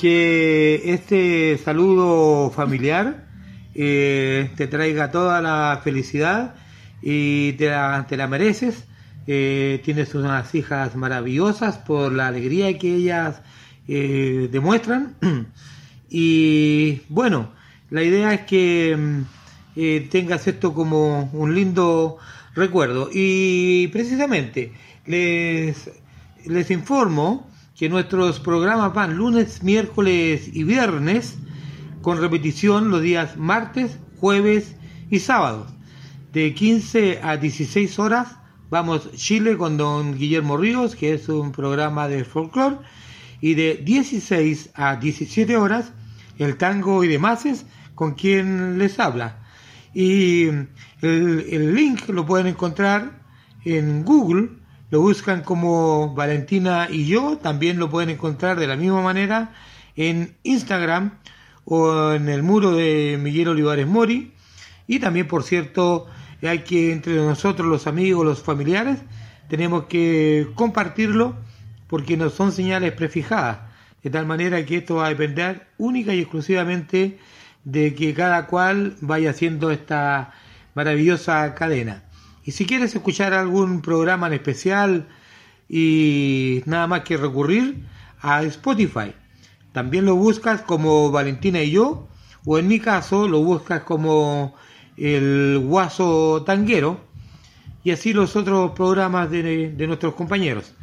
que este saludo familiar eh, te traiga toda la felicidad y te la, mereces. Eh, tienes unas hijas maravillosas por la alegría que ellas eh, demuestran. y bueno, la idea es que mm, tengas esto como un lindo recuerdo. Y precisamente les, les informo que nuestros programas van lunes, miércoles y viernes con repetición los días martes, jueves y sábados. De 15 a 16 horas vamos Chile con don Guillermo Ríos, que es un programa de folclore, y de 16 a 17 horas el tango y demás con quien les habla. Y el, el link lo pueden encontrar en Google, lo buscan como Valentina y yo, también lo pueden encontrar de la misma manera en Instagram o en el muro de Miguel Olivares Mori. Y también, por cierto, hay que entre nosotros, los amigos, los familiares, tenemos que compartirlo porque no son señales prefijadas. De tal manera que esto va a depender única y exclusivamente de que cada cual vaya haciendo esta maravillosa cadena. Y si quieres escuchar algún programa en especial y nada más que recurrir a Spotify, también lo buscas como Valentina y yo, o en mi caso lo buscas como el Guaso Tanguero, y así los otros programas de, nuestros compañeros.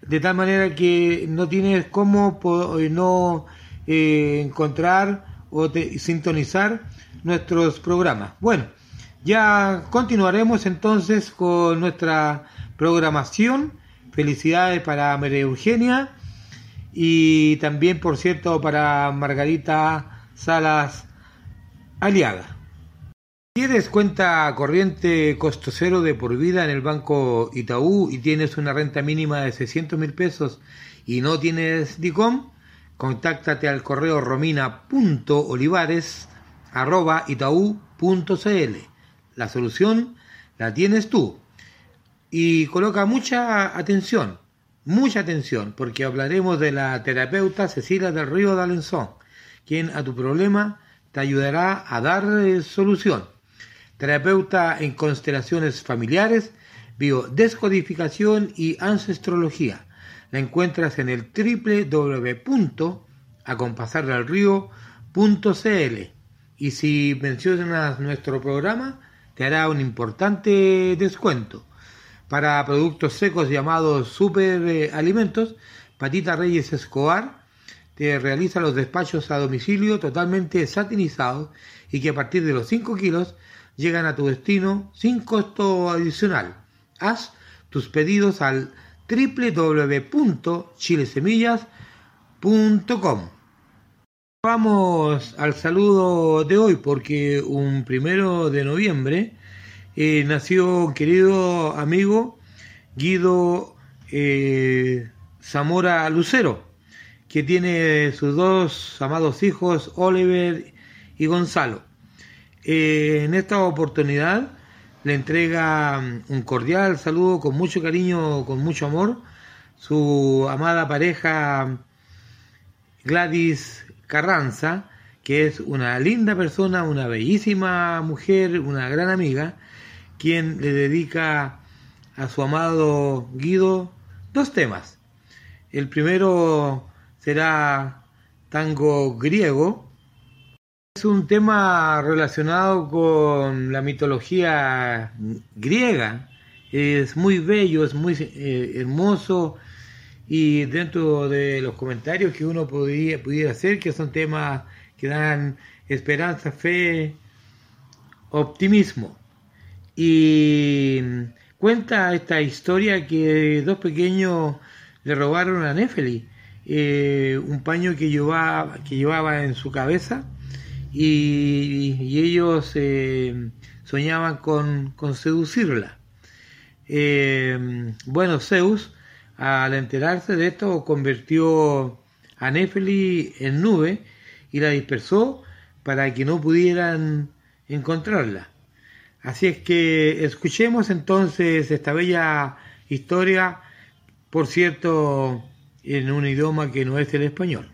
De tal manera que no tienes cómo po- no eh, encontrar o te- sintonizar nuestros programas. Bueno, ya continuaremos entonces con nuestra programación. Felicidades para María Eugenia y también, por cierto, para Margarita Salas Aliaga. ¿Tienes cuenta corriente costo cero de por vida en el banco Itaú y tienes una renta mínima de 600 mil pesos y no tienes DICOM? Contáctate al correo romina.olivares arroba itaú.cl. La solución la tienes tú. Y coloca mucha atención, mucha atención, porque hablaremos de la terapeuta Cecilia del Río de quien a tu problema te ayudará a dar eh, solución. Terapeuta en constelaciones familiares, biodescodificación y ancestrología. la encuentras en el www.acompasardelrío.cl y si mencionas nuestro programa te hará un importante descuento. Para productos secos llamados superalimentos, Patita Reyes Escobar te realiza los despachos a domicilio totalmente satinizados y que a partir de los 5 kilos llegan a tu destino sin costo adicional. Haz tus pedidos al www.chilesemillas.com. Vamos al saludo de hoy porque un primero de noviembre eh, nació un querido amigo Guido eh, Zamora Lucero, que tiene sus dos amados hijos, Oliver y Gonzalo. Eh, en esta oportunidad le entrega mm, un cordial saludo con mucho cariño, con mucho amor, su amada pareja Gladys Carranza, que es una linda persona, una bellísima mujer, una gran amiga, quien le dedica a su amado Guido dos temas. El primero será tango griego. Es un tema relacionado con la mitología griega. Es muy bello, es muy eh, hermoso y dentro de los comentarios que uno podría, pudiera hacer, que son temas que dan esperanza, fe, optimismo. Y cuenta esta historia que dos pequeños le robaron a Nefeli eh, un paño que llevaba, que llevaba en su cabeza y, y ellos eh, soñaban con, con seducirla. Eh, bueno, Zeus, al enterarse de esto, convirtió a Nefeli en nube y la dispersó para que no pudieran encontrarla. Así es que escuchemos entonces esta bella historia, por cierto, en un idioma que no es el español.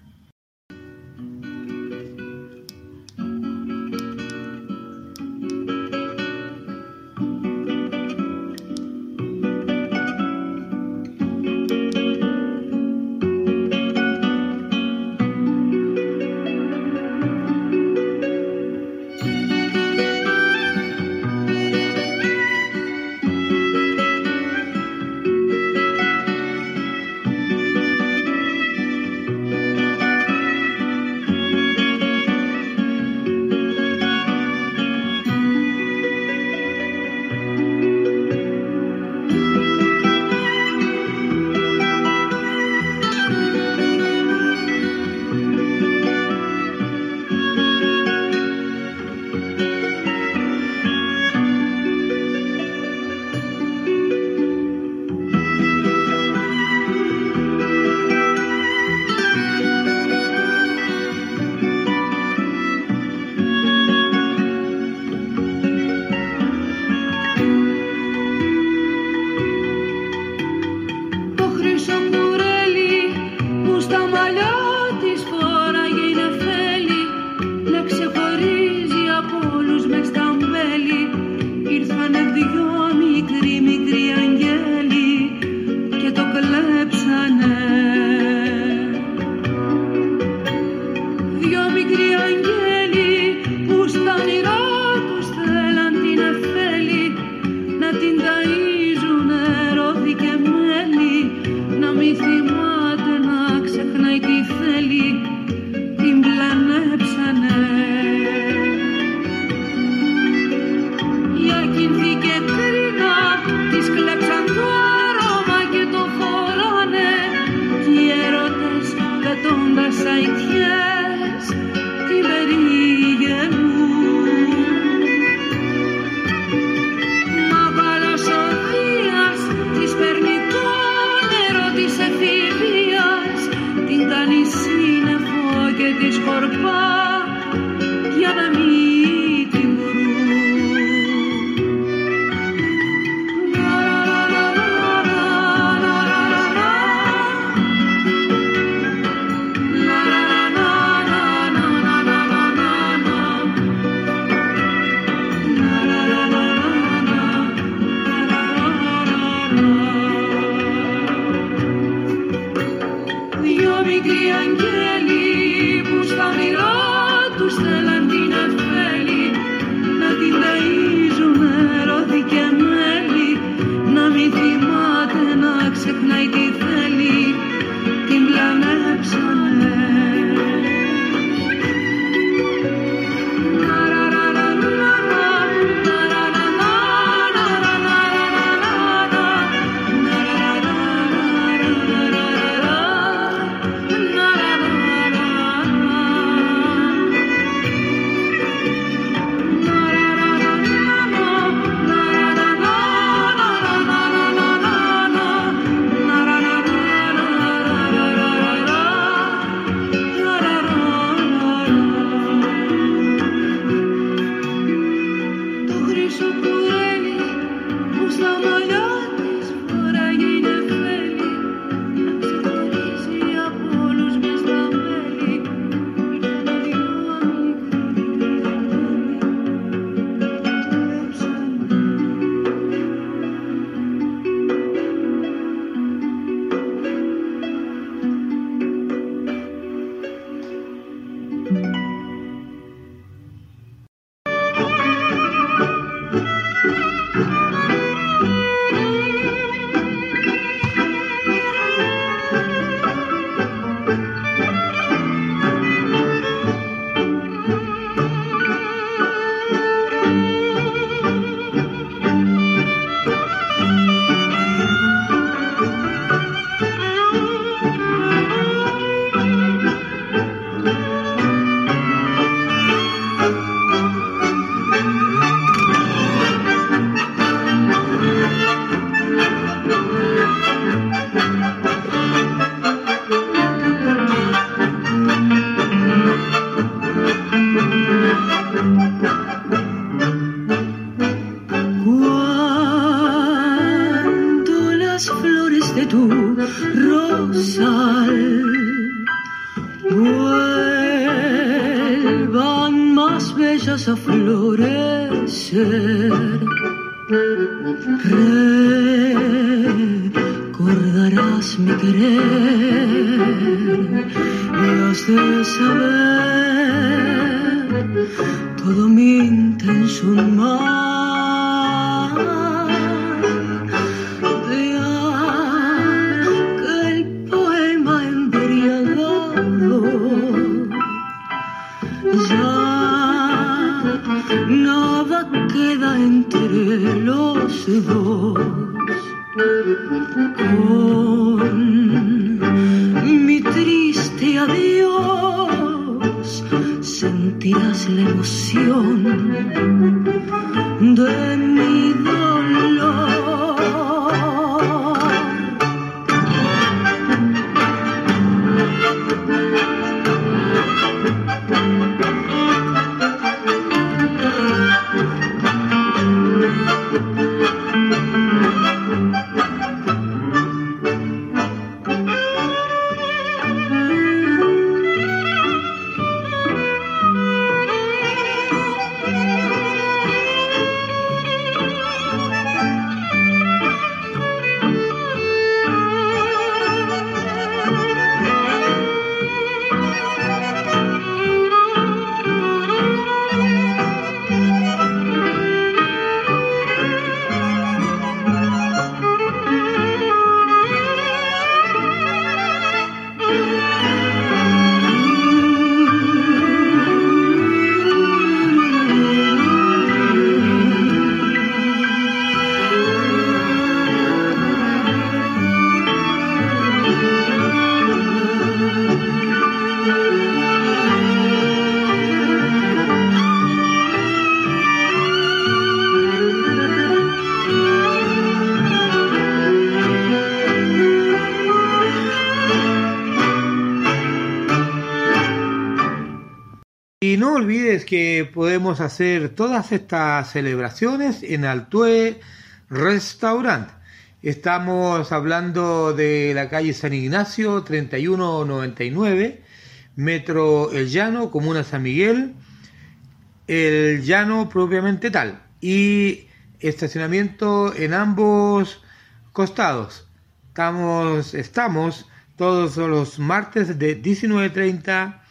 Que podemos hacer todas estas celebraciones en Altue Restaurant. Estamos hablando de la calle San Ignacio 3199, Metro El Llano, Comuna San Miguel, El Llano propiamente tal, y estacionamiento en ambos costados. Estamos, estamos todos los martes de 19.30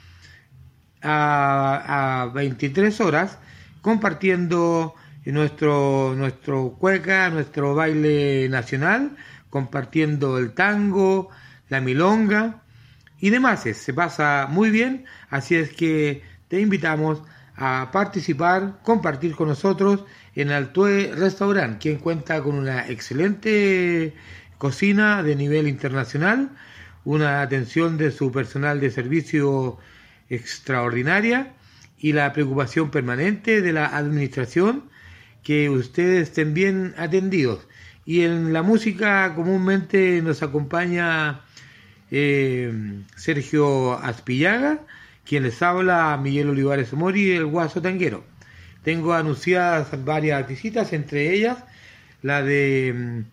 a, a 23 horas compartiendo nuestro, nuestro cueca, nuestro baile nacional, compartiendo el tango, la milonga y demás. Se pasa muy bien, así es que te invitamos a participar, compartir con nosotros en Altue Restaurant, quien cuenta con una excelente cocina de nivel internacional, una atención de su personal de servicio extraordinaria y la preocupación permanente de la administración que ustedes estén bien atendidos. Y en la música comúnmente nos acompaña eh, Sergio Aspillaga, quien les habla Miguel Olivares Mori, el Guaso Tanguero. Tengo anunciadas varias visitas, entre ellas la de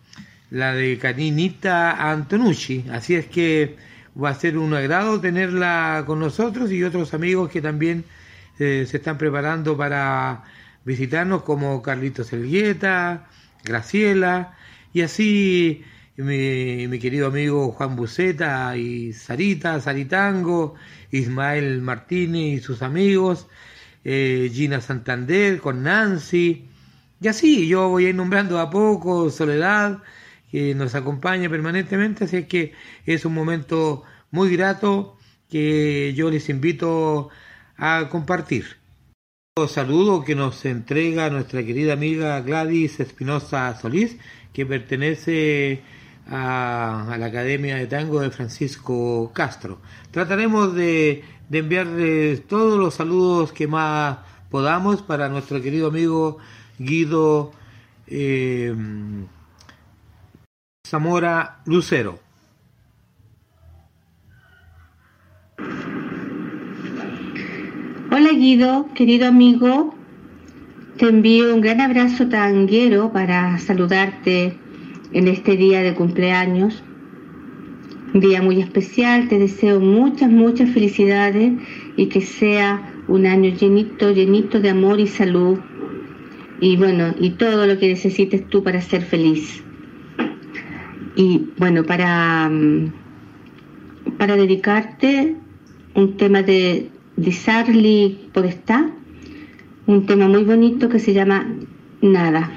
la de Caninita Antonucci. Así es que va a ser un agrado tenerla con nosotros y otros amigos que también eh, se están preparando para visitarnos como Carlitos Elgueta, Graciela y así mi, mi querido amigo Juan Buceta y Sarita, Saritango, Ismael Martínez y sus amigos, eh, Gina Santander con Nancy y así yo voy a ir nombrando a poco Soledad nos acompaña permanentemente, así que es un momento muy grato que yo les invito a compartir. Un saludo que nos entrega nuestra querida amiga Gladys Espinosa Solís, que pertenece a, a, la Academia de Tango de Francisco Castro. Trataremos de, de enviarles todos los saludos que más podamos para nuestro querido amigo Guido eh, Zamora Lucero Hola Guido, querido amigo, te envío un gran abrazo tanguero para saludarte en este día de cumpleaños. Un día muy especial, te deseo muchas, muchas felicidades y que sea un año llenito, llenito de amor y salud. Y bueno, y todo lo que necesites tú para ser feliz. Y bueno, para, mm, para dedicarte un tema de, Disarli Podestá, un tema muy bonito que se llama Nada.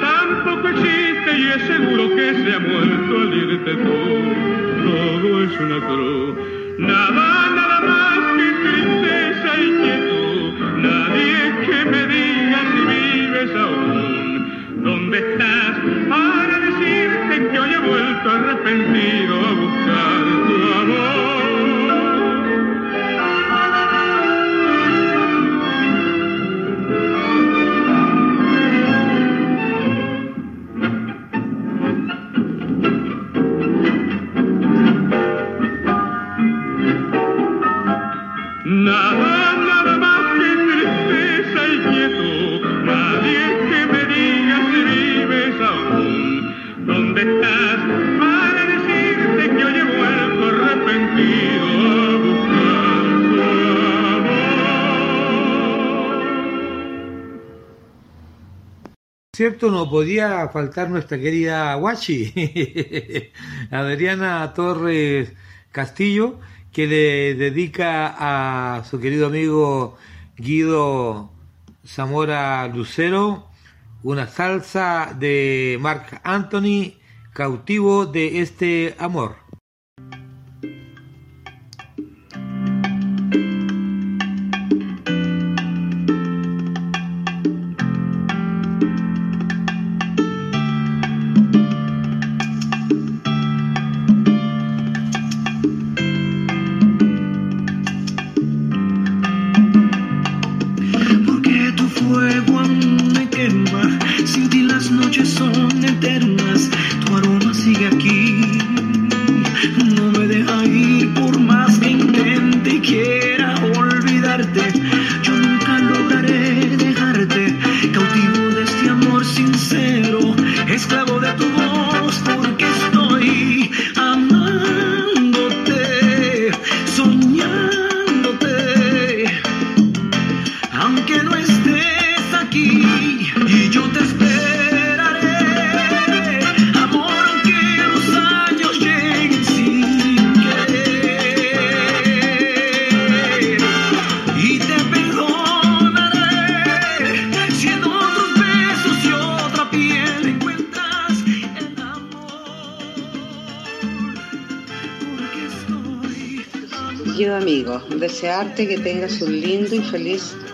tampoco existe y es seguro que se ha muerto al irte tú. Todo es una cruz, nada, nada más que tristeza y quietud. Nadie que me diga si vives ahora. cierto, no podía faltar nuestra querida Guachi, Adriana Torres Castillo, que le dedica a su querido amigo Guido Zamora Lucero una salsa de Mark Anthony, cautivo de este amor.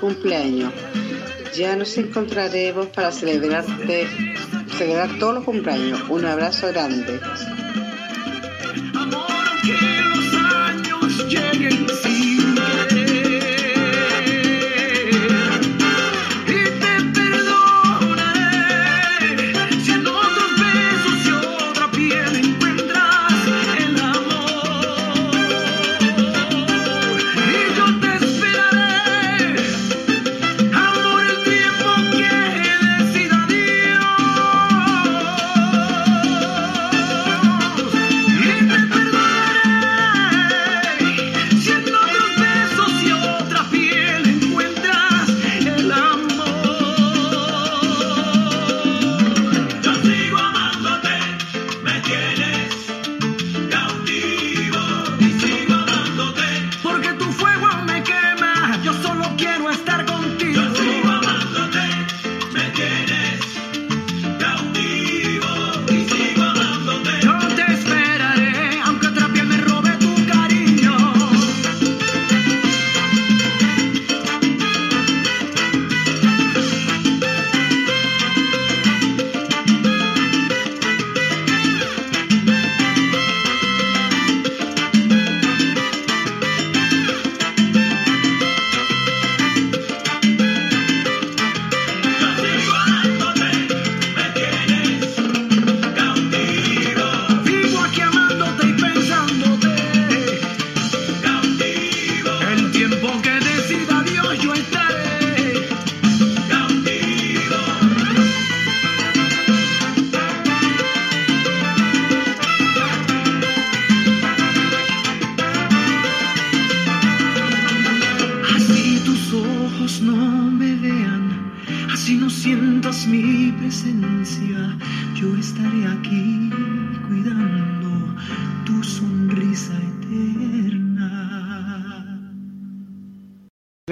cumpleaños. Ya nos encontraremos para celebrarte, celebrar todos los cumpleaños. Un abrazo grande.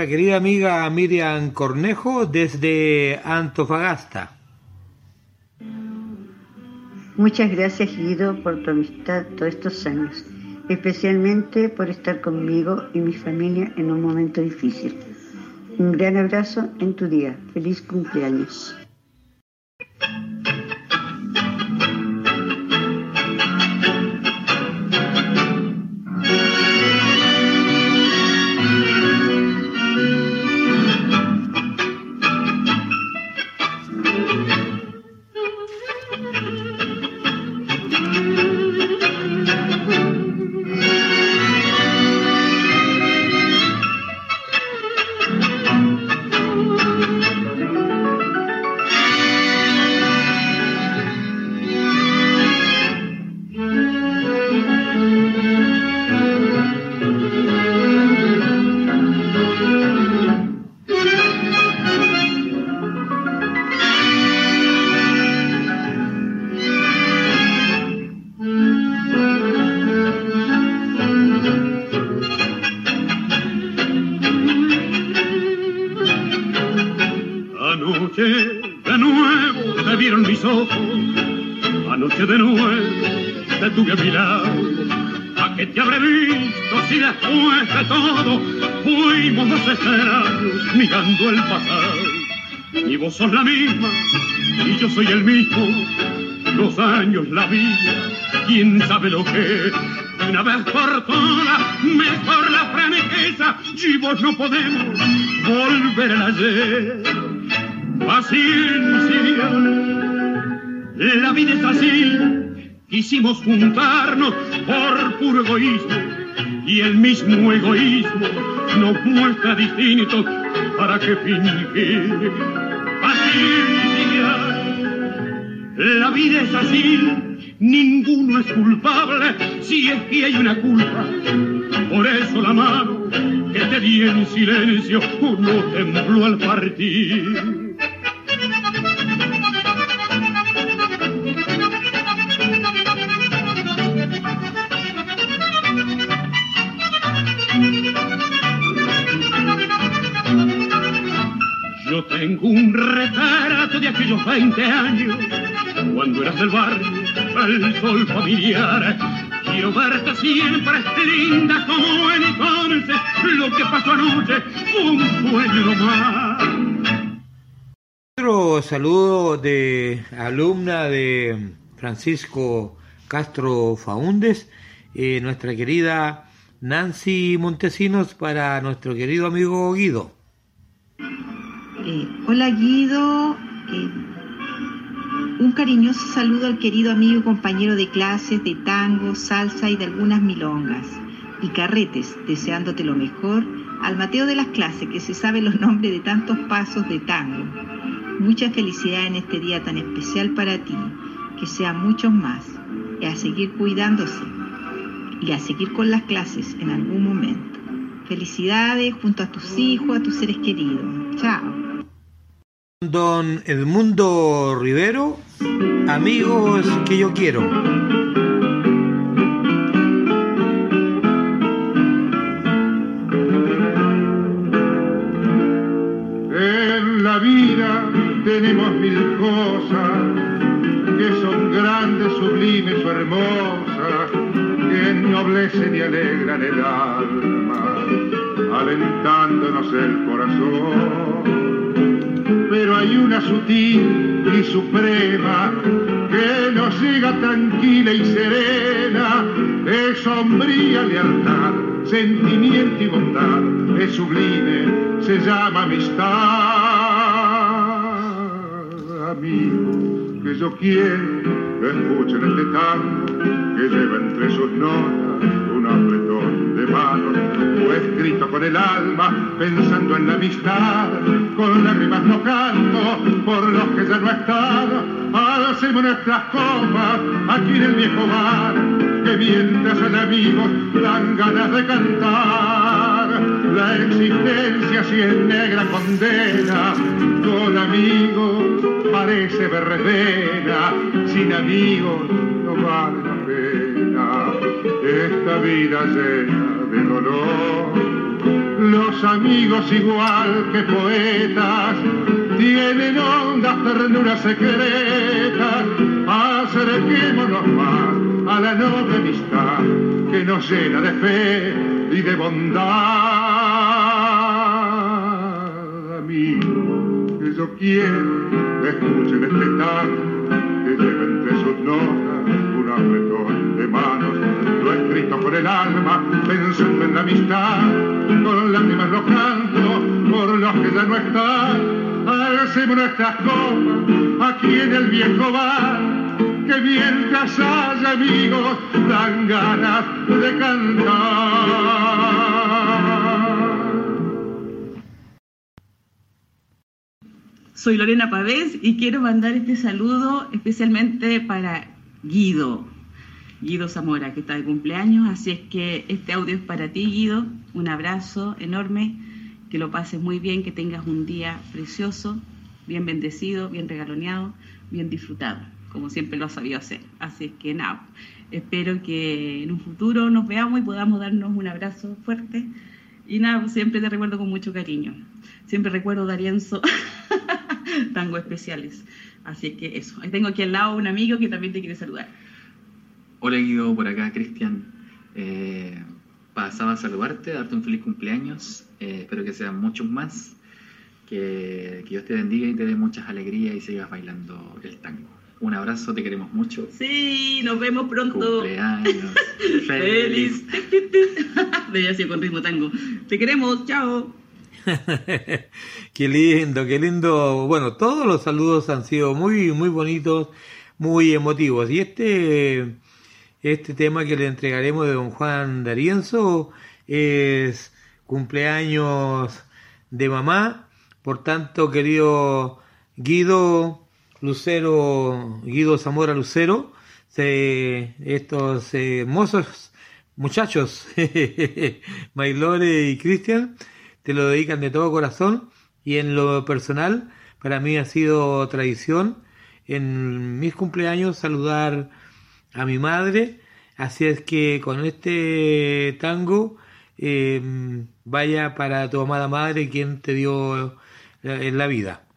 Querida amiga Miriam Cornejo desde Antofagasta. Muchas gracias Guido por tu amistad todos estos años, especialmente por estar conmigo y mi familia en un momento difícil. Un gran abrazo en tu día. Feliz cumpleaños. Vos sos la misma y yo soy el mismo, los años, la vida, quién sabe lo que Una vez por todas, mejor la franqueza, y vos no podemos volver al ayer paciencia. La vida es así, quisimos juntarnos por puro egoísmo y el mismo egoísmo nos muestra distintos para que fingir. La vida es así, ninguno es culpable si es que hay una culpa. Por eso la mano que te di en silencio no tembló al partir. Aquellos 20 años, cuando eras del barrio, el sol familiar. Quiero verte siempre linda como entonces, lo que pasó anoche un sueño nomás. Otro saludo de alumna de Francisco Castro Faúndes, eh, nuestra querida Nancy Montesinos para nuestro querido amigo Guido. Eh, hola Guido, eh, un cariñoso saludo al querido amigo y compañero de clases de tango, salsa y de algunas milongas y carretes, deseándote lo mejor al Mateo de las clases que se sabe los nombres de tantos pasos de tango. Mucha felicidad en este día tan especial para ti, que sean muchos más, y a seguir cuidándose y a seguir con las clases en algún momento. Felicidades junto a tus hijos, a tus seres queridos. Chao. Don Edmundo Rivero, amigos que yo quiero. En la vida tenemos mil cosas que son grandes, sublimes o hermosas, que ennoblecen y alegran el alma, alentándonos el corazón. Pero hay una sutil y suprema que nos llega tranquila y serena, es sombría lealtad, sentimiento y bondad, es sublime, se llama amistad. Amigo, que yo quiero, escuchen este tango que lleva entre sus notas fue escrito con el alma, pensando en la amistad, con lágrimas no canto por los que ya no están, hacemos nuestras copas aquí en el viejo bar, que mientras al amigo dan ganas de cantar. La existencia si es negra condena, con amigos parece verdadera, sin amigos no vale la pena. Esta vida llena de dolor. Los amigos igual que poetas tienen hondas ternuras secretas. Acerquémonos más a la noble amistad que nos llena de fe y de bondad. Amigo, que yo quiero que escuchen este tango que lleva sus notas un apretón de manos, lo escrito con el alma, pensando en la amistad, con lágrimas lo canto por los que ya no están. Alcemos nuestras copas aquí en el viejo bar, que mientras haya amigos dan ganas de cantar. Soy Lorena Pavés y quiero mandar este saludo especialmente para Guido, Guido Zamora, que está de cumpleaños. Así es que este audio es para ti, Guido. Un abrazo enorme, que lo pases muy bien, que tengas un día precioso, bien bendecido, bien regaloneado, bien disfrutado, como siempre lo has sabido hacer. Así es que nada, espero que en un futuro nos veamos y podamos darnos un abrazo fuerte. Y nada, siempre te recuerdo con mucho cariño. Siempre recuerdo Darienzo tango especiales. Así que eso. Ahí tengo aquí al lado un amigo que también te quiere saludar. Hola Guido, por acá Cristian. Eh, pasaba a saludarte, darte un feliz cumpleaños. Eh, espero que sean muchos más. Que, que Dios te bendiga y te dé muchas alegrías y sigas bailando el tango. Un abrazo, te queremos mucho. Sí, nos vemos pronto. Cumpleaños. Feliz. Veía así con ritmo tango. Te queremos, chao. qué lindo, qué lindo. Bueno, todos los saludos han sido muy, muy bonitos, muy emotivos. Y este, este tema que le entregaremos de don Juan D'Arienzo es cumpleaños de mamá. Por tanto, querido Guido Lucero, Guido Zamora Lucero, se- estos hermosos muchachos, Maylore y Cristian, te lo dedican de todo corazón y en lo personal, para mí ha sido tradición en mis cumpleaños saludar a mi madre, así es que con este tango eh, vaya para tu amada madre quien te dio la vida.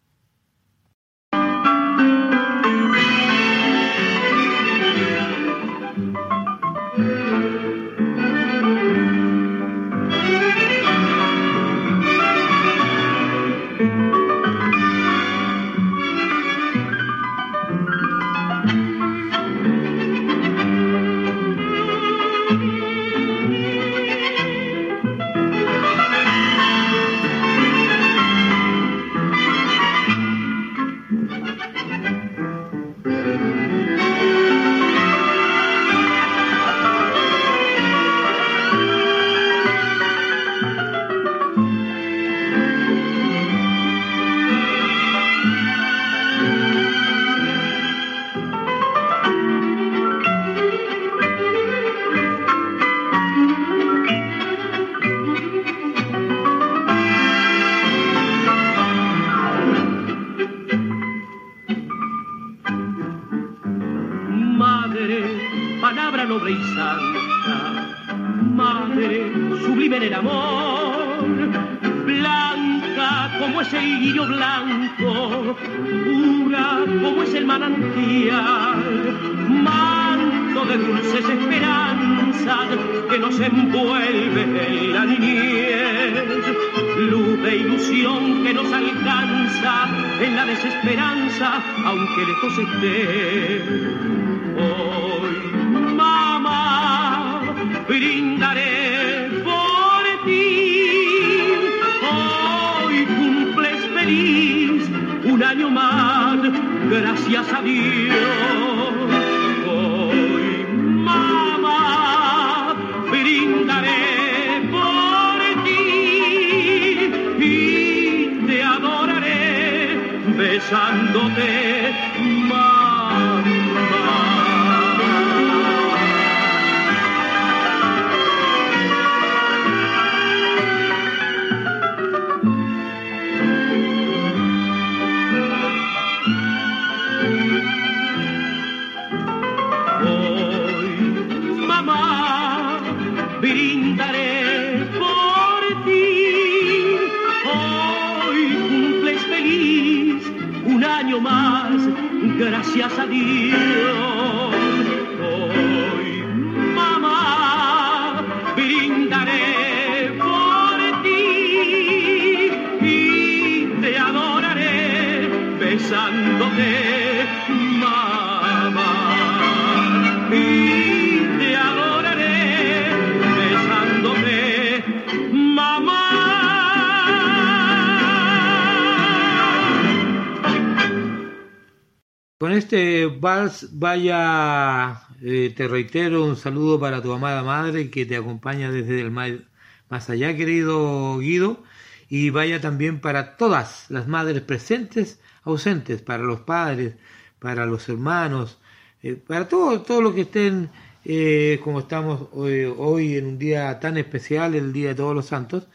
Con este vals, vaya, eh, te reitero un saludo para tu amada madre que te acompaña desde el más allá, querido Guido, y vaya también para todas las madres presentes, ausentes, para los padres, para los hermanos, eh, para todos todo lo que estén, eh, como estamos hoy, hoy en un día tan especial, el Día de Todos los Santos,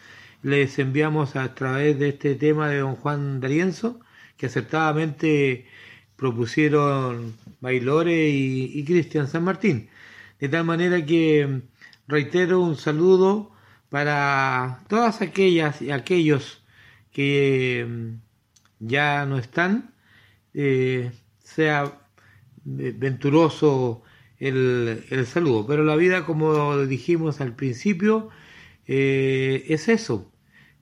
les enviamos a través de este tema de don Juan D'Arienzo, que acertadamente propusieron Bailore y, Cristian San Martín. De tal manera que reitero un saludo para todas aquellas y aquellos que mm, ya no están, eh, sea venturoso el, el saludo. Pero la vida, como dijimos al principio, eh, es eso.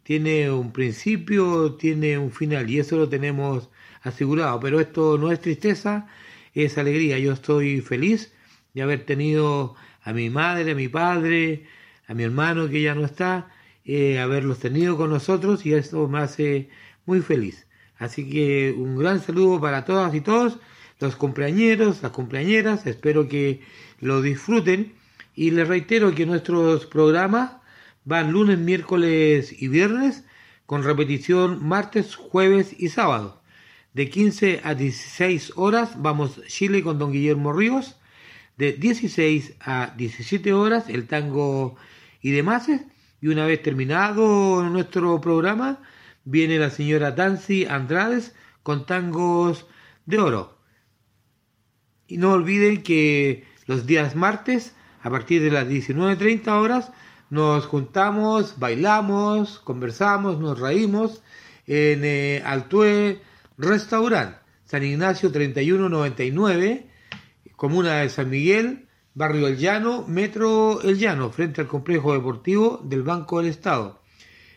Tiene un principio, tiene un final y eso lo tenemos asegurado. Pero esto no es tristeza, es alegría. Yo estoy feliz de haber tenido a mi madre, a mi padre, a mi hermano que ya no está, eh, haberlos tenido con nosotros y eso me hace muy feliz. Así que un gran saludo para todas y todos, los cumpleañeros, las cumpleañeras, espero que lo disfruten y les reitero que nuestros programas van lunes, miércoles y viernes con repetición martes, jueves y sábado. De 15 a 16 horas vamos Chile con don Guillermo Ríos. De 16 a 17 horas el tango y demás. Y una vez terminado nuestro programa, viene la señora Dancy Andrades con tangos de oro. Y no olviden que los días martes, a partir de las 19.30 horas, nos juntamos, bailamos, conversamos, nos reímos en eh, Restaurant, San Ignacio 3199, Comuna de San Miguel, Barrio El Llano, Metro El Llano, frente al complejo deportivo del Banco del Estado.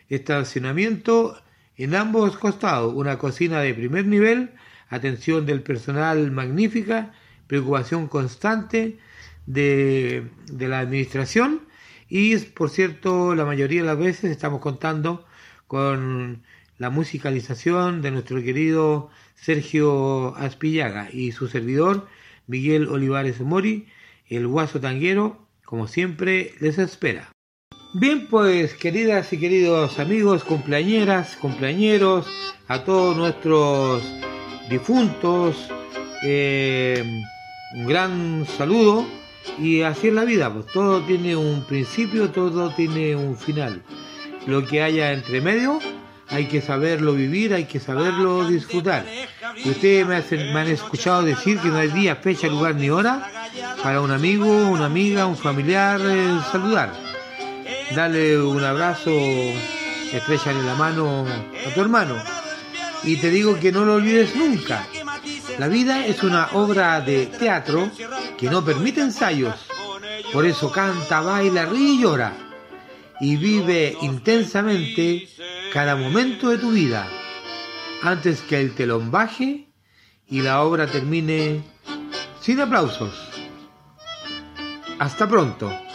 Estacionamiento en ambos costados, una cocina de primer nivel, atención del personal magnífica, preocupación constante de, de la administración y por cierto la mayoría de las veces estamos contando con la musicalización de nuestro querido Sergio Aspillaga y su servidor Miguel Olivares Mori, el guaso tanguero, como siempre les espera. Bien, pues queridas y queridos amigos, cumpleañeras, cumpleañeros, a todos nuestros difuntos, eh, un gran saludo y así es la vida, pues todo tiene un principio, todo tiene un final. Lo que haya entre medio hay que saberlo vivir, hay que saberlo disfrutar. Y ustedes me, hacen- me han escuchado decir que no hay día, fecha, lugar ni hora para un amigo, una amiga, un familiar eh, saludar. Dale un abrazo, estrechale la mano a tu hermano. Y te digo que no lo olvides nunca. La vida es una obra de teatro que no permite ensayos. Por eso canta, baila, ríe y llora. Y vive intensamente cada momento de tu vida antes que el telón baje y la obra termine sin aplausos. Hasta pronto.